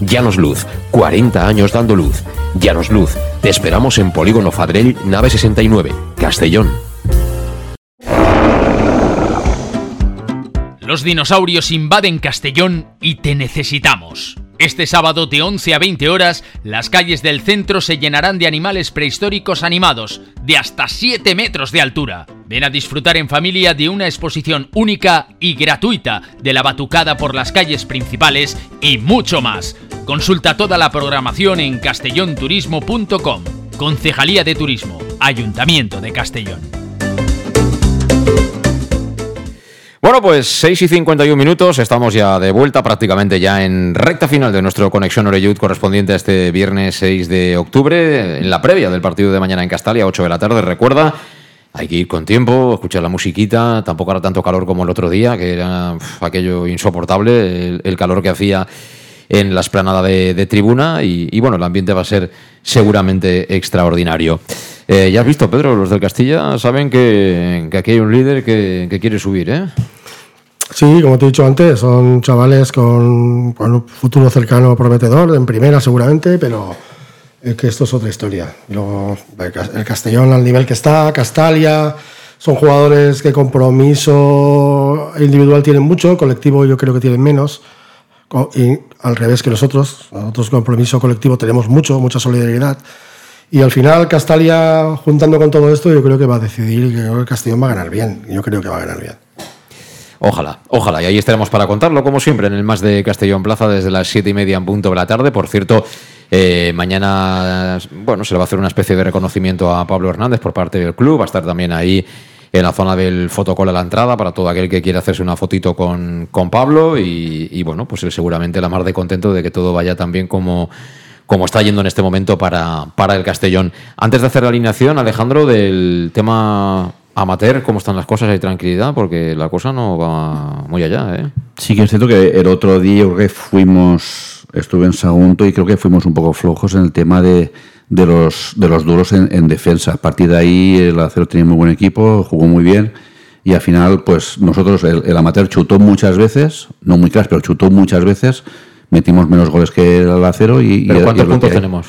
Llanos Luz, 40 años dando luz. Llanos Luz, te esperamos en Polígono Fadrell, nave 69, Castellón.
Los dinosaurios invaden Castellón y te necesitamos. Este sábado de 11 a 20 horas, las calles del centro se llenarán de animales prehistóricos animados, de hasta 7 metros de altura. Ven a disfrutar en familia de una exposición única y gratuita de la batucada por las calles principales y mucho más. Consulta toda la programación en castellonturismo.com. Concejalía de Turismo, Ayuntamiento de Castellón.
Bueno, pues 6 y 51 minutos, estamos ya de vuelta, prácticamente ya en recta final de nuestro Conexión Oreyud correspondiente a este viernes 6 de octubre, en la previa del partido de mañana en Castalia, 8 de la tarde. Recuerda, hay que ir con tiempo, escuchar la musiquita, tampoco hará tanto calor como el otro día, que era aquello insoportable, el, calor que hacía en la esplanada de, tribuna y, bueno, el ambiente va a ser seguramente extraordinario. Eh, ya has visto, Pedro, los del Castilla saben que, aquí hay un líder que, quiere subir, ¿eh?
Sí, como te he dicho antes, son chavales con, un futuro cercano prometedor, en primera seguramente, pero es que esto es otra historia. Luego, el Castellón al nivel que está, Castalia, son jugadores que compromiso individual tienen mucho, colectivo yo creo que tienen menos, y al revés que nosotros, nosotros compromiso colectivo tenemos mucho, mucha solidaridad. Y al final Castalia, juntando con todo esto, yo creo que va a decidir que el Castellón va a ganar bien. Yo creo que va a ganar bien.
Ojalá, ojalá. Y ahí estaremos para contarlo, como siempre, en el más de Castellón Plaza desde las siete y media en punto de la tarde. Por cierto, eh, mañana, bueno, se le va a hacer una especie de reconocimiento a Pablo Hernández por parte del club. Va a estar también ahí en la zona del fotocol a la entrada para todo aquel que quiera hacerse una fotito con, con Pablo. Y, bueno, pues seguramente la más de contento de que todo vaya tan bien como como está yendo en este momento para, para el Castellón. Antes de hacer la alineación, Alejandro, del tema amateur, ¿cómo están las cosas? ¿Hay tranquilidad? Porque la cosa no va muy allá, ¿eh?
Sí que es cierto que el otro día que fuimos, estuve en Sagunto y creo que fuimos un poco flojos en el tema de, de, los, de los duros en, defensa. A partir de ahí el Acero tenía muy buen equipo, jugó muy bien y al final pues nosotros, el, amateur chutó muchas veces, no muy crash, pero chutó muchas veces metimos menos goles que el acero y...
cuántos puntos tenemos?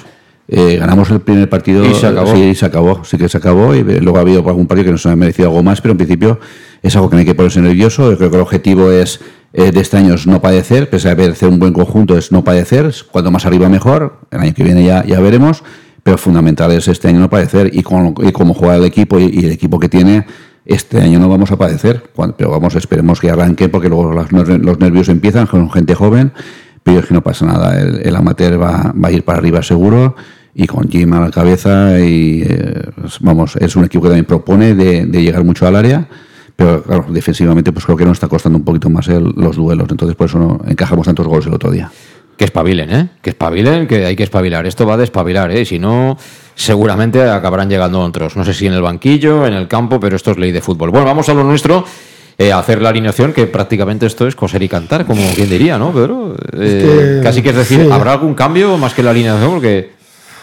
Eh, ganamos el primer partido
y se acabó.
Sí, se acabó, sí que se acabó y luego ha habido algún partido que nos ha merecido algo más, pero en principio es algo que no hay que ponerse nervioso. Yo creo que el objetivo es eh, de este año es no padecer, pese a hacer un buen conjunto es no padecer, cuanto más arriba mejor, el año que viene ya, ya veremos, pero fundamental es este año no padecer y, con, y como juega el equipo y, el equipo que tiene, este año no vamos a padecer, pero vamos, esperemos que arranque porque luego los nervios empiezan con gente joven pero es que no pasa nada. El, amateur va, a ir para arriba seguro y con Jim a la cabeza. Y eh, vamos, es un equipo que también propone de, llegar mucho al área. Pero claro, defensivamente, pues creo que nos está costando un poquito más los duelos. Entonces, por eso no encajamos tantos goles el otro día.
Que espabilen, ¿eh? Que espabilen, que hay que espabilar. Esto va a despabilar, ¿eh? Si no, seguramente acabarán llegando otros. No sé si en el banquillo, en el campo, pero esto es ley de fútbol. Bueno, vamos a lo nuestro. Eh, hacer la alineación, que prácticamente esto es coser y cantar, como quien diría, ¿no, Pedro? Eh, casi que es decir, ¿habrá algún cambio más que la alineación? Porque...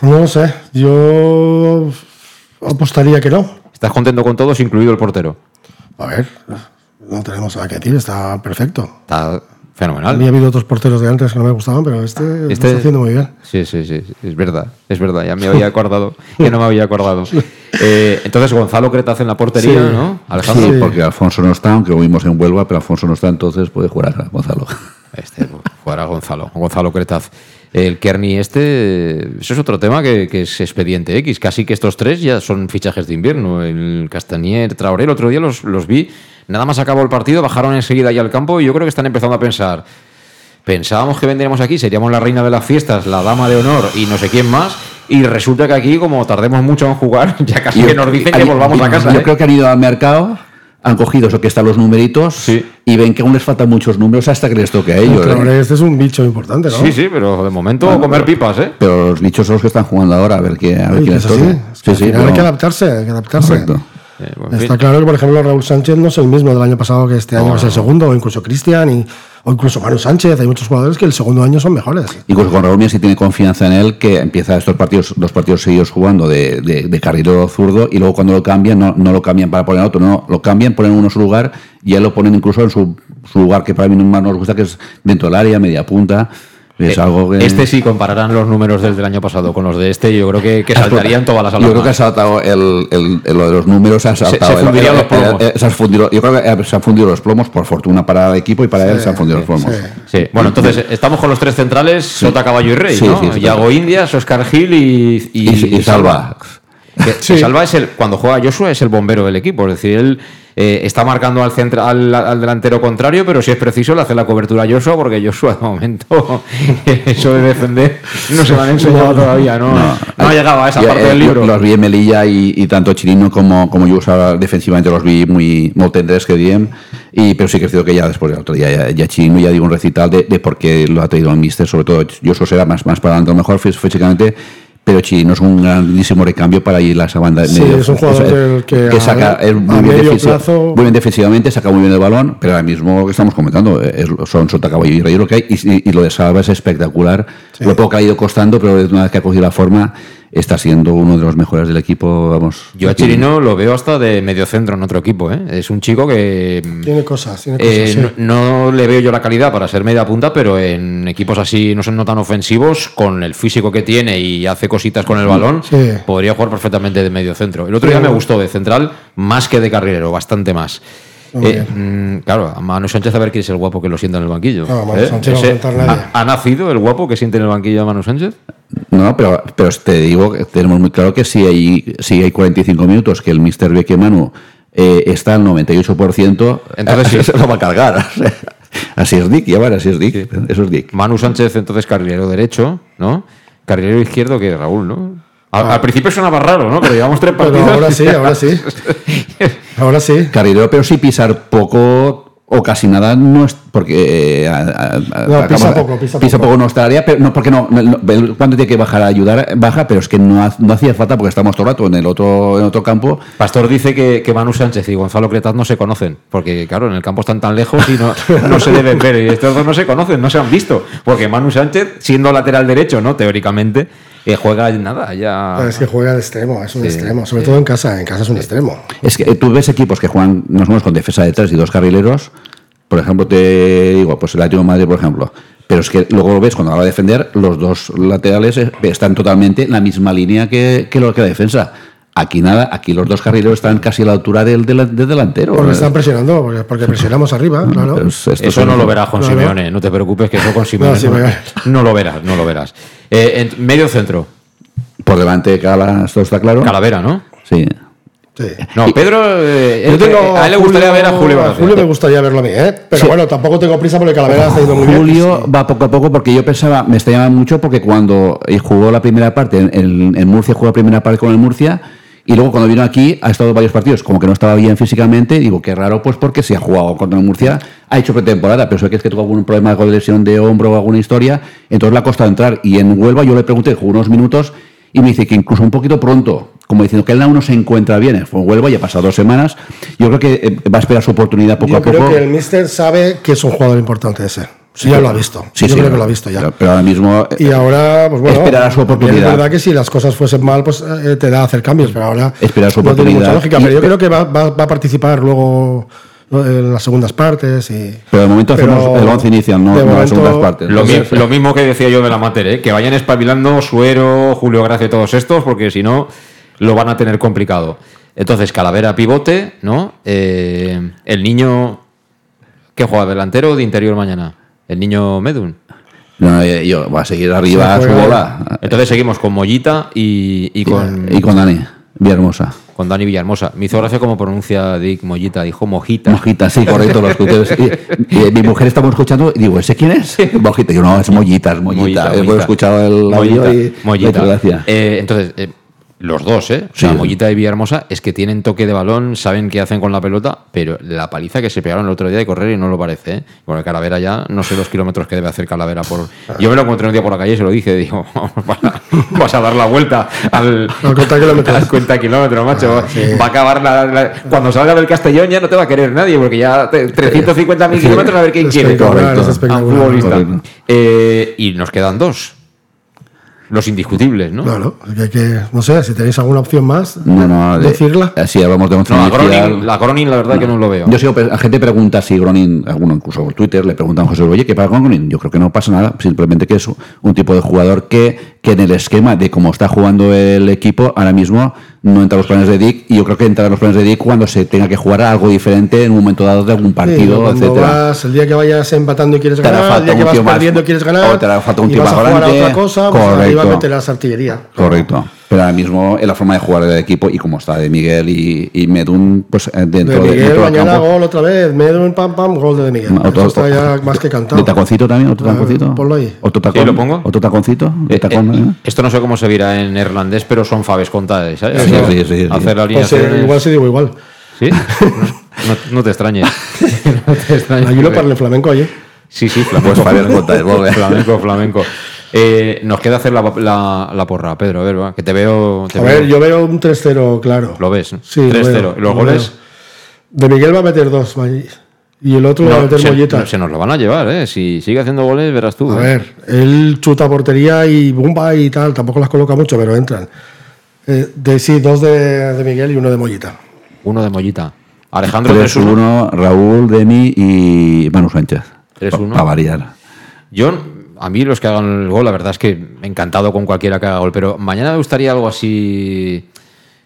No sé, yo apostaría que no.
¿Estás contento con todos, incluido el portero?
A ver, no tenemos nada que decir, está perfecto.
Está Fenomenal.
Había habido otros porteros de antes que no me gustaban, pero este, este está haciendo muy bien.
Sí, sí, sí, es verdad, es verdad, ya me había acordado, que no me había acordado. Eh, entonces Gonzalo Cretaz en la portería, ¿no?
Alejandro. Sí, porque Alfonso no está, aunque lo vimos en Huelva, pero Alfonso no está, entonces puede jugar a Gonzalo.
Este, fuera Gonzalo, Gonzalo Cretaz. El Kearney este, eso es otro tema que, que, es expediente X. Casi que estos tres ya son fichajes de invierno. El Castanier, Traoré, el otro día los, los vi. Nada más acabó el partido, bajaron enseguida ahí al campo y yo creo que están empezando a pensar. Pensábamos que vendríamos aquí, seríamos la reina de las fiestas, la dama de honor y no sé quién más. Y resulta que aquí, como tardemos mucho en jugar, ya casi
Yo-
que nos dicen que volvamos a casa.
Yo
¿eh?
creo que han ido al mercado, han cogido eso que están los numeritos y ven que aún les faltan muchos números hasta que les toque a ellos.
Claro,
¿eh?
este es un bicho importante, ¿no?
Sí, sí, pero de momento
Bueno,
comer
pero-
pipas, ¿eh?
Pero los bichos son los que están jugando ahora, a ver qué, a ver
Uy,
quién les toca.
Es que al final hay que adaptarse, hay que adaptarse.
Correcto.
Eh, en
Está
fin.
claro que, por ejemplo, Raúl Sánchez no es el mismo del año pasado que este año
No,
es el
no.
segundo, o incluso Cristian, y, o incluso Manu Sánchez. Hay muchos jugadores que el segundo año son mejores.
Incluso con Raúl Mías sí tiene confianza en él, que empieza estos partidos, dos partidos seguidos jugando de, de, de carrilero zurdo y luego cuando lo cambian, no, no lo cambian para poner a otro, no, lo cambian, ponen uno en su lugar y ya lo ponen incluso en su, su lugar que para mí más nos gusta, que es dentro del área, media punta. Es
Eh,
algo que.
Este sí compararán los números del, del año pasado con los de este. Yo creo que, que saltarían todas las
Yo creo que ha
alarmas.
saltado el, el- el- lo de los números, ha
Se-
saltado.
se
el-
fundirían
el-
los plomos.
el- el- se han fundido- yo creo que eh, se han fundido los plomos, por fortuna para el equipo y para él se han fundido los plomos.
Sí, bueno, entonces estamos con los tres centrales, Sota, Caballo y Rey,
Sí,
¿no? Yago Indias, Oscar Gil y, y,
Y- y Salva.
Que- que Salva es el, cuando juega Joshua es el bombero del equipo, es decir, él eh, está marcando al, centra- al, al delantero contrario, pero si es preciso le hace la cobertura a Joshua, porque Joshua de momento eso de defender no se lo han enseñado todavía, no, no, ha llegado a esa
Ya,
parte
eh,
del libro.
Los vi en Melilla y, y tanto Chirino como, como yo usaba defensivamente los vi muy, muy tendres que diem. Y, pero sí que es cierto que ya después del otro día, ya, ya Chirino ya digo un recital de, de por qué lo ha traído el míster, sobre todo yo será más, más para adelante, a lo mejor fí- físicamente. Pero Chirino es un grandísimo recambio para ir a esa banda
Sí, es un jugador del que
saca es muy,
a
bien
medio
defensi-
plazo-
muy bien defensivamente, saca muy bien el balón, pero ahora mismo lo que estamos comentando eh, es- son Sota, Caballo y lo que hay, y, y- y lo de Salva es espectacular. Lo poco que ha ido costando, pero una vez que ha cogido la forma, está siendo uno de los mejores del equipo. Vamos,
Yo a Chirino lo veo hasta de medio centro en otro equipo, ¿eh? es un chico que
Tiene cosas, tiene cosas.
Eh,
sí.
no, no le veo yo la calidad para ser media punta, pero en equipos así no son no tan ofensivos, con el físico que tiene y hace cositas con el balón,
Sí.
podría jugar perfectamente de medio centro. El otro día me gustó de central más que de carrilero, bastante más. Eh, mm, claro, a Manu Sánchez a ver quién es el guapo que lo sienta en el banquillo.
No, Manu
¿Eh?
Sánchez no
Ese-
va a sentar nadie.
¿ha, ha nacido el guapo que siente en el banquillo a Manu Sánchez?
No, pero, pero te digo que tenemos muy claro que si hay, si hay 45 minutos que el Mr. Beckemanu eh, está al 98%,
Entonces sí.
se lo va a cargar. así es Dick, ya ver, así es Dick. Eso es Dick.
Manu Sánchez, entonces carrilero derecho, ¿no? Carrilero izquierdo que Raúl, ¿no? Al, al principio sonaba raro, ¿no? Pero llevamos tres
Ah. Pero
partidos.
ahora sí, ahora sí. Ahora sí.
Carrilero, pero sí pisar poco o casi nada no es porque eh, a- a- a-
No, pisa poco, pisa poco.
poco nuestra área pero no porque no, no- no- cuando tiene que bajar a ayudar baja pero es que no, ha- no hacía falta porque estamos todo el rato en el otro en otro campo
Pastor dice que, que Manu Sánchez y Gonzalo Cretaz no se conocen, porque claro, en el campo están tan lejos y no, no se deben ver. Y estos dos no se conocen, no se han visto. Porque Manu Sánchez, siendo lateral derecho, ¿no? Teóricamente, eh, juega en nada, ya.
Es que juega de extremo, es un
Sí,
extremo. Sobre
sí.
todo en casa, en casa es un extremo.
Es que eh, tú ves equipos que juegan o menos con defensa de tres y dos carrileros. Por ejemplo, te digo, pues el Atlético de Madrid, por ejemplo. Pero es que luego lo ves cuando va a defender, los dos laterales eh, están totalmente en la misma línea que, que lo que la defensa. Aquí nada, aquí los dos carrileros están casi a la altura del, del, del delantero.
Porque están presionando, porque, porque presionamos arriba, claro.
Pues
Eso
son-
no lo verás con
Claro.
Simeone, no te preocupes que eso con Simeone
No,
no, no lo verás, no lo verás. Eh, en medio centro,
Por delante, Cala, esto está claro.
Calavera, ¿no?
Sí.
Sí.
No, Pedro, eh,
Yo
él-
tengo
a él le gustaría ver a Julio
A. Julio me gustaría verlo a mí, ¿eh? Pero
Sí.
bueno, tampoco tengo prisa porque Calavera está yendo muy bien.
Julio va poco a poco porque yo pensaba, me extrañaba mucho porque cuando eh, jugó la primera parte, en- en Murcia jugó la primera parte con el Murcia y luego cuando vino aquí ha estado varios partidos como que no estaba bien físicamente, digo, qué raro pues porque si ha jugado contra el Murcia, ha hecho pretemporada, pero sé que es que tuvo algún problema de lesión de hombro o alguna historia, entonces le ha costado entrar y en Huelva yo le pregunté, jugó unos minutos y me dice que incluso un poquito pronto, como diciendo que él aún no se encuentra bien, fue en Huelva, ya ha pasado dos semanas, yo creo que eh, va a esperar su oportunidad poco
Yo
a poco.
creo que el Mister sabe que es un jugador importante ese. Sí, ya lo ha visto.
Sí,
Yo
sí,
creo que lo ha visto ya.
Pero, pero ahora mismo.
Y ahora, pues bueno,
Esperará su oportunidad.
Es verdad que si las cosas fuesen mal, pues eh, te da a hacer cambios, pero ahora
Esperar su
no tiene mucha
oportunidad.
lógica.
Y-
Pero yo creo que va, va- va a participar luego en las segundas partes. Y,
Pero de momento
Pero
hacemos el once inicial, no, las segundas partes.
Lo, mi-
Entonces,
lo mismo que decía yo de la Mater, ¿eh? que vayan espabilando Suero, Julio Gracia y todos estos, porque si no, lo van a tener complicado. Entonces, Calavera pivote, ¿no? Eh, el niño que juega delantero o de interior mañana. El niño Medun.
No, eh, yo voy a seguir arriba a su bola.
Entonces seguimos con Mollita y, y con.
Y con Dani, Villahermosa.
Con Dani Villahermosa. Me hizo gracia cómo pronuncia Dick Mollita. Dijo Mojita.
Mojita, sí, correcto. Los escuché. y, y mi mujer estamos escuchando y digo, ¿ese quién es? Mojita. Yo, no, es Mollita, es Mollita.
Mollita,
He escuchado el audio y
Mollita. Eh, entonces, eh, los dos, ¿eh? O sea,
Sí.
Mollita y Villahermosa es que tienen toque de balón, saben qué hacen con la pelota, pero la paliza que se pegaron el otro día de correr y no lo parece, ¿eh? Bueno, Calavera ya, no sé los kilómetros que debe hacer Calavera por... Yo me lo encontré un día por la calle y se lo dije, digo, vas a, dar la vuelta al,
Al cuenta kilómetros.
al cuenta kilómetros, macho.
Ah, sí.
Va a acabar la, la- Cuando salga del Castellón ya no te va a querer nadie, porque ya te- 350.000 kilómetros a ver quién quiere.
Espectacular,
Correcto.
es espectacular.
A un futbolista.
Correcto.
Eh, y nos quedan dos. Los indiscutibles, ¿no?
Claro, que, hay que, no sé, si tenéis alguna opción más,
No, no, de-
decirla.
Así hablamos de once
No. Gronin, la Gronin, la verdad que no lo veo.
Yo sigo, la gente pregunta si Gronin, alguno incluso por Twitter, le preguntan a José, oye, ¿qué pasa con Gronin? Yo creo que no pasa nada, simplemente que es un tipo de jugador que, que en el esquema de cómo está jugando el equipo ahora mismo no entra en los planes de Dick y yo creo que entra en los planes de Dick cuando se tenga que jugar algo diferente en un momento dado de algún
Sí,
partido,
cuando
etcétera.
vas, el día que vayas empatando y quieres
Te
ganar, el día que vas
más-
perdiendo y quieres ganar,
o te hará falta un
y
tío
vas
más
a jugar a otra cosa, pues
Correcto.
a las artillería.
Correcto. Pero ahora mismo en la forma de jugar del equipo y como está de Miguel y, y Medun, pues eh,
De
dentro de,
Miguel,
dentro del
mañana
campo.
gol otra vez, Medun, pam, pam, gol de Miguel.
Otro-
Eso está ya más que cantado.
¿De taconcito también? ¿Otro taconcito?
ponlo ahí.
¿Otro tacón?
Sí, lo pongo.
¿Otro taconcito? ¿De
Eh,
tacón,
eh,
eh?
esto no sé cómo se dirá en neerlandés, pero son faves contadas. ¿sabes?
Sí, sí, sí, sí.
Hacer la
Pues, eh, igual se digo igual.
¿Sí? No, no- no te extrañes. no te extrañes.
Allí lo parle flamenco allí.
Sí, sí, flamenco.
Pues
flamenco, flamenco. Eh, nos queda hacer la, la- la porra, Pedro. A ver, va, que te veo. te
A
veo-
ver, yo veo un 3-0 claro.
Lo ves.
Sí, lo
3-0.
veo,
¿Y los
lo
goles?
veo. De Miguel va a meter dos, y el otro va a
No,
meter
se,
molleta.
se nos lo van a llevar, ¿eh? Si sigue haciendo goles, verás tú.
A
¿eh?
ver, él chuta portería y bumba y tal, tampoco las coloca mucho, pero entran. Eh, de, sí, dos de, de Miguel y uno de Mollita.
Uno de Mollita. Alejandro 3-1.
3-1, Raúl, Demi y Manu Sánchez.
3-1.
Para variar.
Yo, a mí los que hagan el gol, la verdad es que encantado con cualquiera que haga gol, pero mañana me gustaría algo así.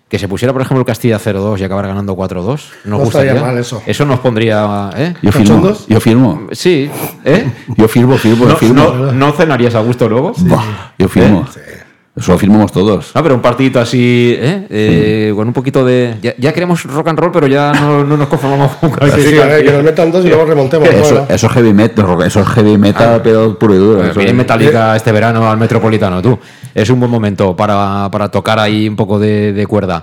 Que se pusiera, por ejemplo, el Castilla 0-2 y acabar ganando 4-2. Nos
No
gustaría.
estaría mal eso.
nos pondría. ¿eh?
Yo firmo. Yo firmo.
Sí, ¿eh?
Yo firmo, firmo,
¿No,
firmo.
no, ¿no cenarías a gusto luego?
Buah, yo firmo. Eso lo firmamos todos.
No, pero un partidito así, ¿eh? Eh, con un poquito de. Ya, ya queremos rock and roll, pero ya no, no nos conformamos con cualquier
Sí, sí, a ver, que nos metan dos y luego remontemos.
Eso, eso es heavy metal, eso es heavy metal, pero puro y duro. eso
Viene
es-
Metallica este verano al Metropolitano, tú. Es un buen momento para, para tocar ahí un poco de, de cuerda.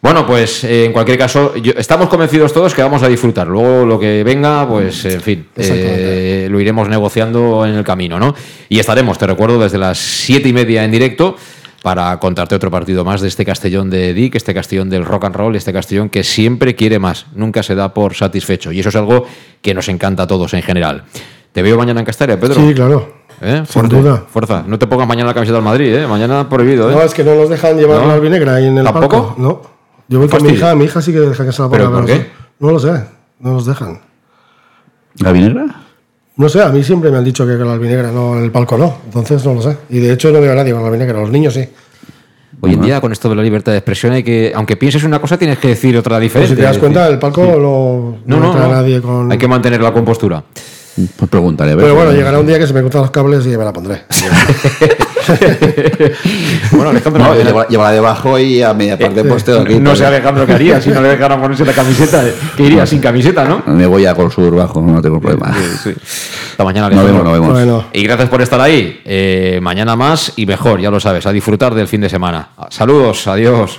Bueno, pues eh, en cualquier caso, yo- estamos convencidos todos que vamos a disfrutar. Luego lo que venga, pues en fin, eh, lo iremos negociando en el camino, ¿no? Y estaremos, te recuerdo, desde las siete y media en directo para contarte otro partido más de este Castellón de Dick, este Castellón del rock and roll, este Castellón que siempre quiere más, nunca se da por satisfecho. Y eso es algo que nos encanta a todos en general. Te veo mañana en Castalia, Pedro.
Sí, claro.
¿Eh?
Sin duda.
Fuerza. No te pongas mañana la camiseta del Madrid, ¿eh? Mañana prohibido, ¿eh?
No, es que no nos dejan llevar
¿No?
la albinegra ahí en el
¿Tampoco?
palco. No. Yo voy con mi hija, mi hija sí que deja que se la ponga.
¿Pero por qué?
No lo sé, no nos dejan.
¿La vinegra?
No sé, a mí siempre me han dicho que con la albinegra no, en el palco no. Entonces no lo sé. Y de hecho no veo a nadie con la albinegra, los niños sí.
Hoy en día, con esto de la libertad de expresión, hay que, aunque pienses una cosa, tienes que decir otra
Pues
diferente.
si te das cuenta, el palco no,
No,
no,
no,
entra
no.
nadie con.
Hay que mantener la compostura.
Pues preguntaré. a ver
Pero bueno, llegará un día que se me cortan los cables y me la pondré.
bueno, Alejandro,
No, llevará, llevará debajo y a media parte pues tengo aquí.
no sé Alejandro qué haría si no le dejaran ponerse la camiseta. Que iría sin camiseta, ¿no?
Me voy a Gol Sur bajo, no tengo problema.
Sí, sí. Hasta mañana,
Nos
Alejandro.
vemos, nos vemos.
Bueno,
Y gracias por estar ahí. Eh, mañana más y mejor, ya lo sabes, a disfrutar del fin de semana. Saludos, adiós.